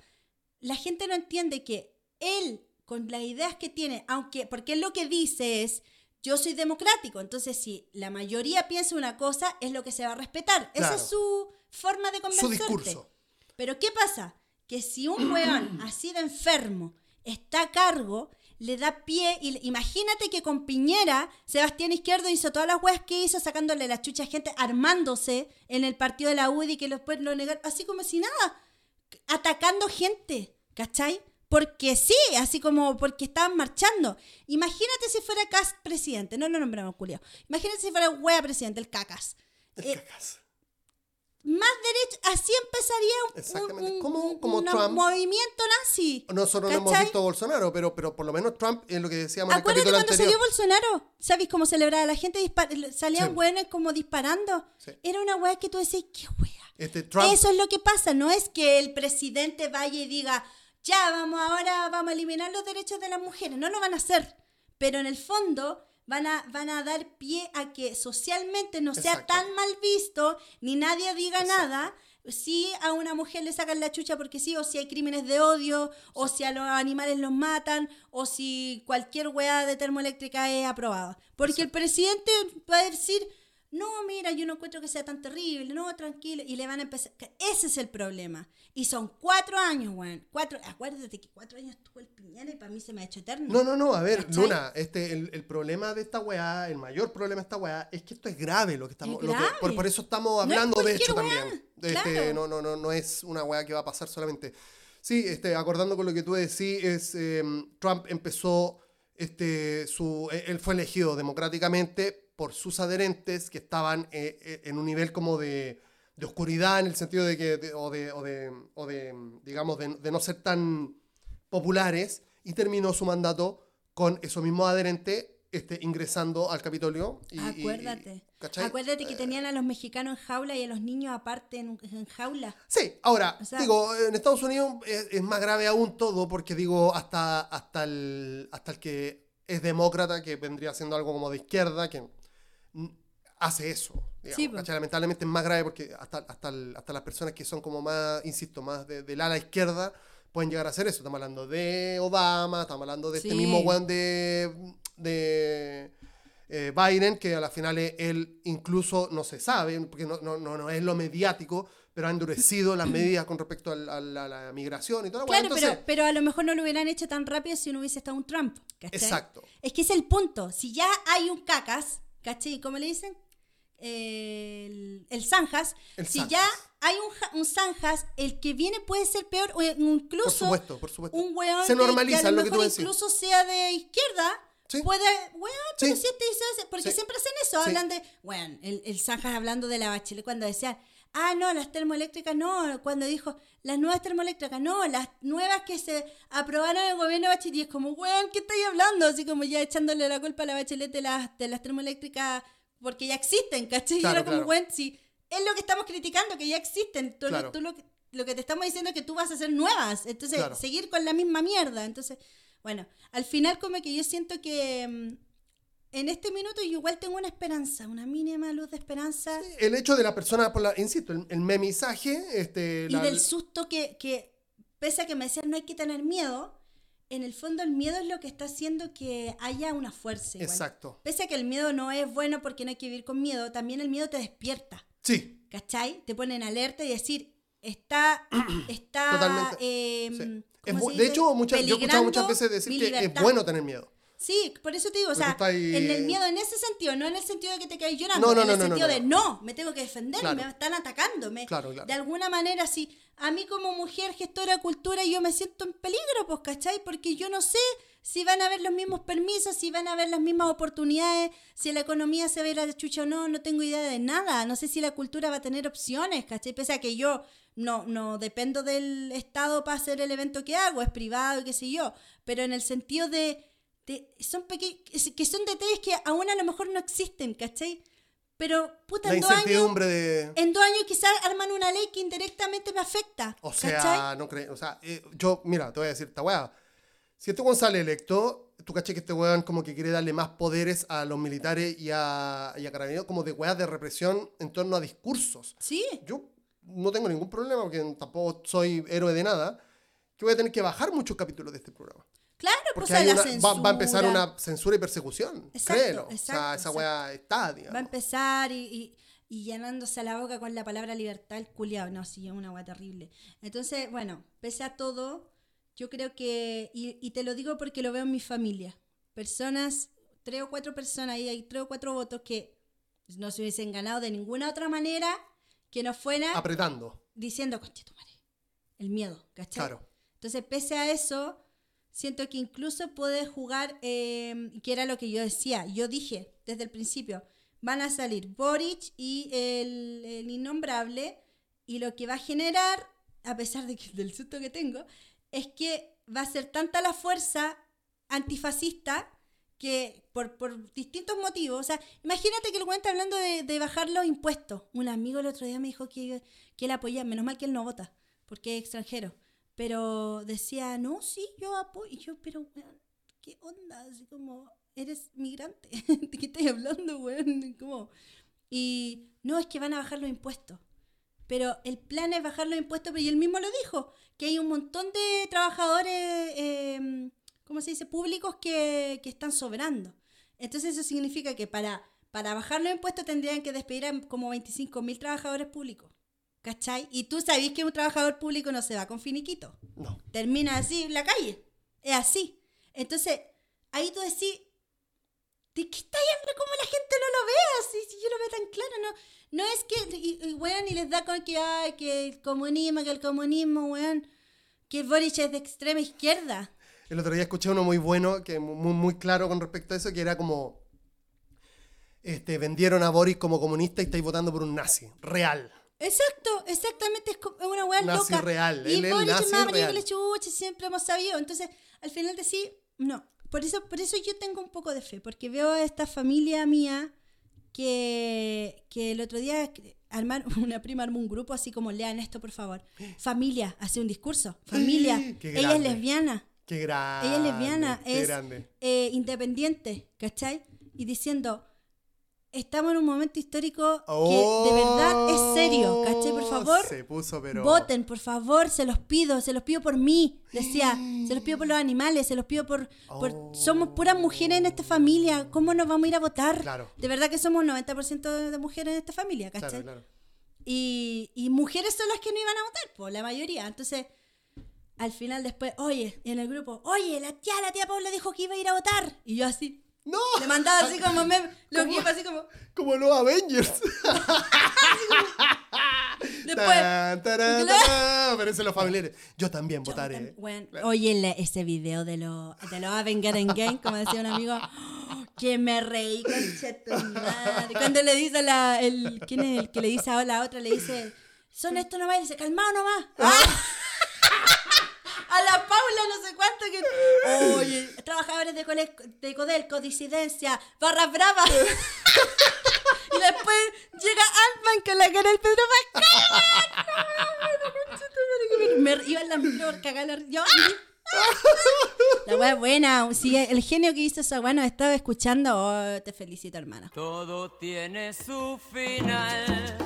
La gente no entiende que él, con las ideas que tiene, aunque, porque él lo que dice es, yo soy democrático, entonces si la mayoría piensa una cosa, es lo que se va a respetar. Esa es su forma de Su convencerte. discurso. Pero ¿qué pasa? Que si un weón así de enfermo está a cargo, le da pie, y imagínate que con Piñera, Sebastián Izquierdo hizo todas las weas que hizo, sacándole la chucha a gente, armándose en el partido de la UDI, que después lo negaron, así como si nada, atacando gente, ¿cachai? Porque sí, así como porque estaban marchando. Imagínate si fuera Cas presidente, no lo nombramos, Julio. Imagínate si fuera wea presidente, el Cacas. El Eh, cacas. más derecho, así empezaría un, Exactamente. un- Como- un- como una- Trump. movimiento nazi. Nosotros no hemos visto a Bolsonaro, pero, pero por lo menos Trump, en lo que decíamos en el Acuérdate capítulo cuando anterior. salió Bolsonaro, ¿sabes cómo celebraba la gente? Salían Sí. como disparando. Sí. Era una wea que tú decías, qué wea. Este, Trump, Eso es lo que pasa, no es que el presidente vaya y diga, ya vamos ahora, vamos a eliminar los derechos de las mujeres. No lo van a hacer. Pero en el fondo van a, van a dar pie a que socialmente no sea tan mal visto, ni nadie diga Exacto. nada. Si a una mujer le sacan la chucha porque sí, o si hay crímenes de odio, o si a los animales los matan, o si cualquier weá de termoeléctrica es aprobada. Porque el presidente va a decir, no, mira, yo no encuentro que sea tan terrible, no, tranquilo, y le van a empezar. Ese es el problema. Y son cuatro años, weón. Cuatro, acuérdate que cuatro años tuvo el Piñera y para mí se me ha hecho eterno. No, no, no, a ver, ¿Cachai? Luna, este, el, el problema de esta weá, el mayor problema de esta weá, es que esto es grave lo que estamos, Es lo que- grave. por, por eso estamos No es hablando de hecho weá, también. Este, claro. no, no, no, no es una weá que va a pasar solamente. Sí, este, acordando con lo que tú decís, es, eh, Trump empezó, este, su, eh, él fue elegido democráticamente por sus adherentes que estaban eh, eh, en un nivel como de, de oscuridad en el sentido de que, de- o, de, o, de, o de, digamos, de, no ser tan populares y terminó su mandato con esos mismos adherentes este, ingresando al Capitolio. y- y- Acuérdate. ¿cachai? Eh, Acuérdate que tenían a los mexicanos en jaula y a los niños aparte en, en jaula. Sí, ahora, O sea- digo, en Estados Unidos es, es más grave aún todo porque digo, hasta, hasta, el, hasta el que es demócrata, que vendría siendo algo como de izquierda, que hace eso. digamos, Sí. ¿cachai? Lamentablemente es más grave porque hasta, hasta, el- hasta las personas que son como más, insisto, más de- del ala izquierda, pueden llegar a hacer eso. Estamos hablando de Obama, estamos hablando de este mismo weón de, de eh, Biden, que a la final es- él incluso no se sabe, porque no, no, no, no es lo mediático, pero ha endurecido las medidas con respecto a, la, a la migración y weá. Claro, Entonces, pero, pero a lo mejor no lo hubieran hecho tan rápido si no hubiese estado un Trump. ¿cachai? Exacto. Es que es el punto. Si ya hay un cacas, ¿cachai? ¿Cómo le dicen? El, el zanjas. El si ya hay un, un zanjas, el que viene puede ser peor o incluso Por supuesto, por supuesto. un weón Se normaliza que a lo lo que tú decís. incluso sea de izquierda. Sí. Puede, weón, pero Sí. si este hizo porque Sí. siempre hacen eso, hablan de, weón, el, el Zanjas hablando de la bachelet cuando decían, ah, no, las termoeléctricas no, cuando dijo, las nuevas termoeléctricas no, las nuevas que se aprobaron en el gobierno de bachelet, y es como, weón, ¿qué estáis hablando? Así como ya echándole la culpa a la bachelet de las, de las termoeléctricas porque ya existen, ¿cachai? Claro, y era como, claro. weón, sí, es lo que estamos criticando, que ya existen, tú, Claro. tú lo, que- lo que te estamos diciendo es que tú vas a hacer nuevas, entonces seguir con la misma mierda, entonces, bueno, al final como que yo siento que mm, en este minuto yo igual tengo una esperanza, una mínima luz de esperanza el hecho de la persona, por la, insisto, el, el memisaje, este, y la- del susto que, que, pese a que me decían no hay que tener miedo, en el fondo el miedo es lo que está haciendo que haya una fuerza. igual. Exacto. Pese a que el miedo no es bueno porque no hay que vivir con miedo, también el miedo te despierta. Sí, ¿Cachai? Te ponen alerta y decir, está, está, Totalmente. eh, sí. Es ¿cómo bu- se de hecho, muchas, yo he escuchado muchas veces decir que es bueno tener miedo. Sí, por eso te digo, o sea, ahí- en el miedo en ese sentido, no en el sentido de que te caes llorando, No, no, en no, el sentido no. de no, me tengo que defender, Claro. me están atacando, me- Claro, claro. de alguna manera, si a mí como mujer gestora de cultura yo me siento en peligro, pues, ¿cachai? Porque yo no sé si van a haber los mismos permisos, si van a haber las mismas oportunidades, si la economía se ve la chucha o no, no tengo idea de nada, no sé si la cultura va a tener opciones, ¿cachai? Pese a que yo no, no dependo del Estado para hacer el evento que hago, es privado y qué sé yo, pero en el sentido de, son pequeños, que son detalles que aún a lo mejor no existen, ¿cachai? Pero, puta, La en dos años, de... en dos años quizás arman una ley que indirectamente me afecta, O sea, ¿cachai? no creo. O sea, eh, yo, mira, te voy a decir esta weá. Si este weón sale electo, tú caché que este weón como que quiere darle más poderes a los militares y a, y a carabineros, como de weas de represión en torno a discursos. Sí, Yo no tengo ningún problema porque tampoco soy héroe de nada. Que voy a tener que bajar muchos capítulos de este programa. Claro, pues Porque la una- censura. va, va a empezar una censura y persecución. Exacto, créelo. o sea, exacto, esa exacto. weá está, digamos. Va a empezar y, y, y llenándose la boca con la palabra libertad, el culiao. No, sí, es una agua terrible. Entonces, bueno, pese a todo, yo creo que, y, y te lo digo porque lo veo en mi familia, personas, tres o cuatro personas, y hay tres o cuatro votos que no se hubiesen ganado de ninguna otra manera que no fuera Apretando. diciendo, conche tu madre, el miedo, ¿cachai? Claro. Entonces, pese a eso, siento que incluso puede jugar, eh, que era lo que yo decía. Yo dije desde el principio, van a salir Boric y el, el innombrable, y lo que va a generar, a pesar de que, del susto que tengo, es que va a ser tanta la fuerza antifascista que por, por distintos motivos, o sea, imagínate que el güey hablando de, de bajar los impuestos. Un amigo el otro día me dijo que, que él apoya, menos mal que él no vota, porque es extranjero. Pero decía, no, sí, yo apoyo. Y yo, pero, weón, ¿qué onda? Así como, eres migrante. ¿De qué estás hablando, weón? Como, y no, es que van a bajar los impuestos. Pero el plan es bajar los impuestos, pero y él mismo lo dijo, que hay un montón de trabajadores, eh, ¿cómo se dice?, públicos que, que están sobrando. Entonces eso significa que para, para bajar los impuestos tendrían que despedir a como 25 mil trabajadores públicos. ¿Cachai? Y tú sabes que un trabajador público no se va con finiquito. No. Termina así en la calle. Es así. Entonces, ahí tú decís, ¿de qué está hablando? ¿Cómo la gente no lo ve así? Si yo lo veo tan claro, no. No es que, y, y, weón, y les da con que, ay, que el comunismo, que el comunismo, weón, que Boric es de extrema izquierda. El otro día escuché uno muy bueno, que muy, muy claro con respecto a eso, que era como, este, vendieron a Boris como comunista y estáis votando por un nazi. Real. Exacto, exactamente, es una weá Nazi loca. real, Y él es nazi amarillo real. la chucha, siempre hemos sabido. Entonces, al final decís, no. Por eso, por eso yo tengo un poco de fe, porque veo a esta familia mía que, que el otro día armar, una prima armó un grupo así como lean esto, por favor. Familia, hace un discurso. Familia, Qué ella es lesbiana. Qué grande. Ella es lesbiana, Qué es grande. eh, independiente, ¿cachai? Y diciendo, estamos en un momento histórico que de verdad es serio, ¿cachai? Por favor, Oh, Se puso, pero. voten, por favor, se los pido, se los pido por mí, decía, se los pido por los animales, se los pido por... por- Oh. Somos puras mujeres en esta familia, ¿cómo nos vamos a ir a votar? Claro. De verdad que somos 90% de mujeres en esta familia, ¿cachai? Claro, claro. Y, y mujeres son las que no iban a votar, pues la mayoría. Entonces, al final después, oye, en el grupo, oye, la tía, la tía Paula dijo que iba a ir a votar. Y yo así, ¡No! le mandaba así como meme, ¿Cómo? gifs así como, Como los Avengers. después... Tan, tarán, tarán. Eso los familiares. Yo también Yo votaré. tam- bueno, oye, le- ese video de los de los Avenger en Game, como decía un amigo, que me reí con madre. Cuando le dice a la, el, ¿quién es el que le dice a la otra? Le dice, son esto nomás, y dice, calmado nomás. ¡Ah! A la Paula, no sé cuánto que. Oye, trabajadores de, Cole- de Codelco, disidencia, barra brava. y después llega Altman con la cara del Pedro Pascal. Me iba en la micro por cagar la- yo. La wea es buena. Si el genio que hizo esa wea nos estaba escuchando, oh, te felicito, hermana. Todo tiene su final.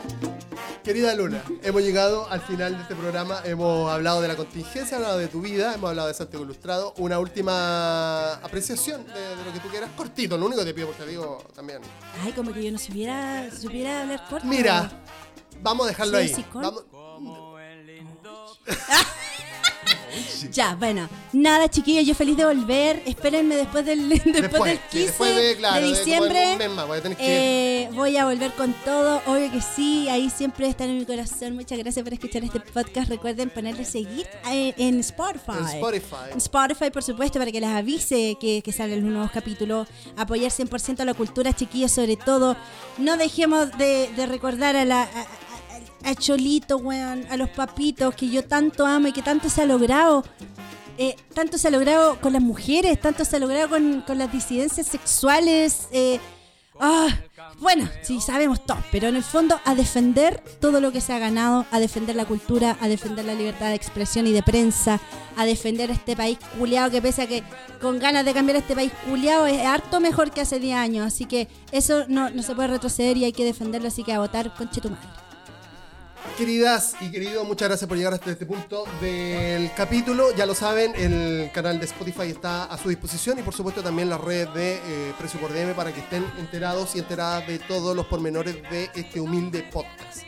Querida Luna, hemos llegado al final de este programa. Hemos hablado de la contingencia, hablado de tu vida, hemos hablado de Santiago Ilustrado. Una última apreciación de, de lo que tú quieras. Cortito, lo único que te pido, porque te digo también. Ay, como que yo no supiera, supiera hablar corto. Mira, vamos a dejarlo Sí, ahí. sí, con- Vamos- Ya, bueno, nada, chiquillos, yo feliz de volver. Espérenme después del, después, Después, del sí, 15 después de, claro, diciembre. más, voy a Eh, voy a volver con todo, obvio que sí, ahí siempre están en mi corazón. Muchas gracias por escuchar este podcast. Recuerden ponerle seguir eh, en Spotify. En Spotify. En Spotify, por supuesto, para que les avise que, que salen los nuevos capítulos. Apoyar 100% a la cultura, chiquillos, sobre todo. No dejemos de, de recordar a la... a- a- Cholito, weón, a los papitos que yo tanto amo y que tanto se ha logrado. Eh, tanto se ha logrado con las mujeres, tanto se ha logrado con, con las disidencias sexuales. eh, ah, bueno, sí, sabemos todo, pero en el fondo a defender todo lo que se ha ganado, a defender la cultura, a defender la libertad de expresión y de prensa, a defender este país culiado que pese a que con ganas de cambiar este país culiado es harto mejor que hace 10 años. Así que eso no, no se puede retroceder y hay que defenderlo, así que a votar con tu madre. Queridas y queridos, muchas gracias por llegar hasta este punto del capítulo. Ya lo saben, el canal de Spotify está a su disposición y por supuesto también las redes de eh, Precio por DM para que estén enterados y enteradas de todos los pormenores de este humilde podcast.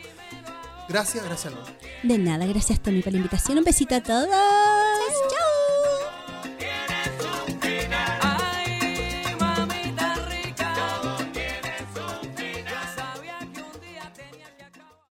Gracias, gracias Luna. De nada, gracias Tony por la invitación. Un besito a todos.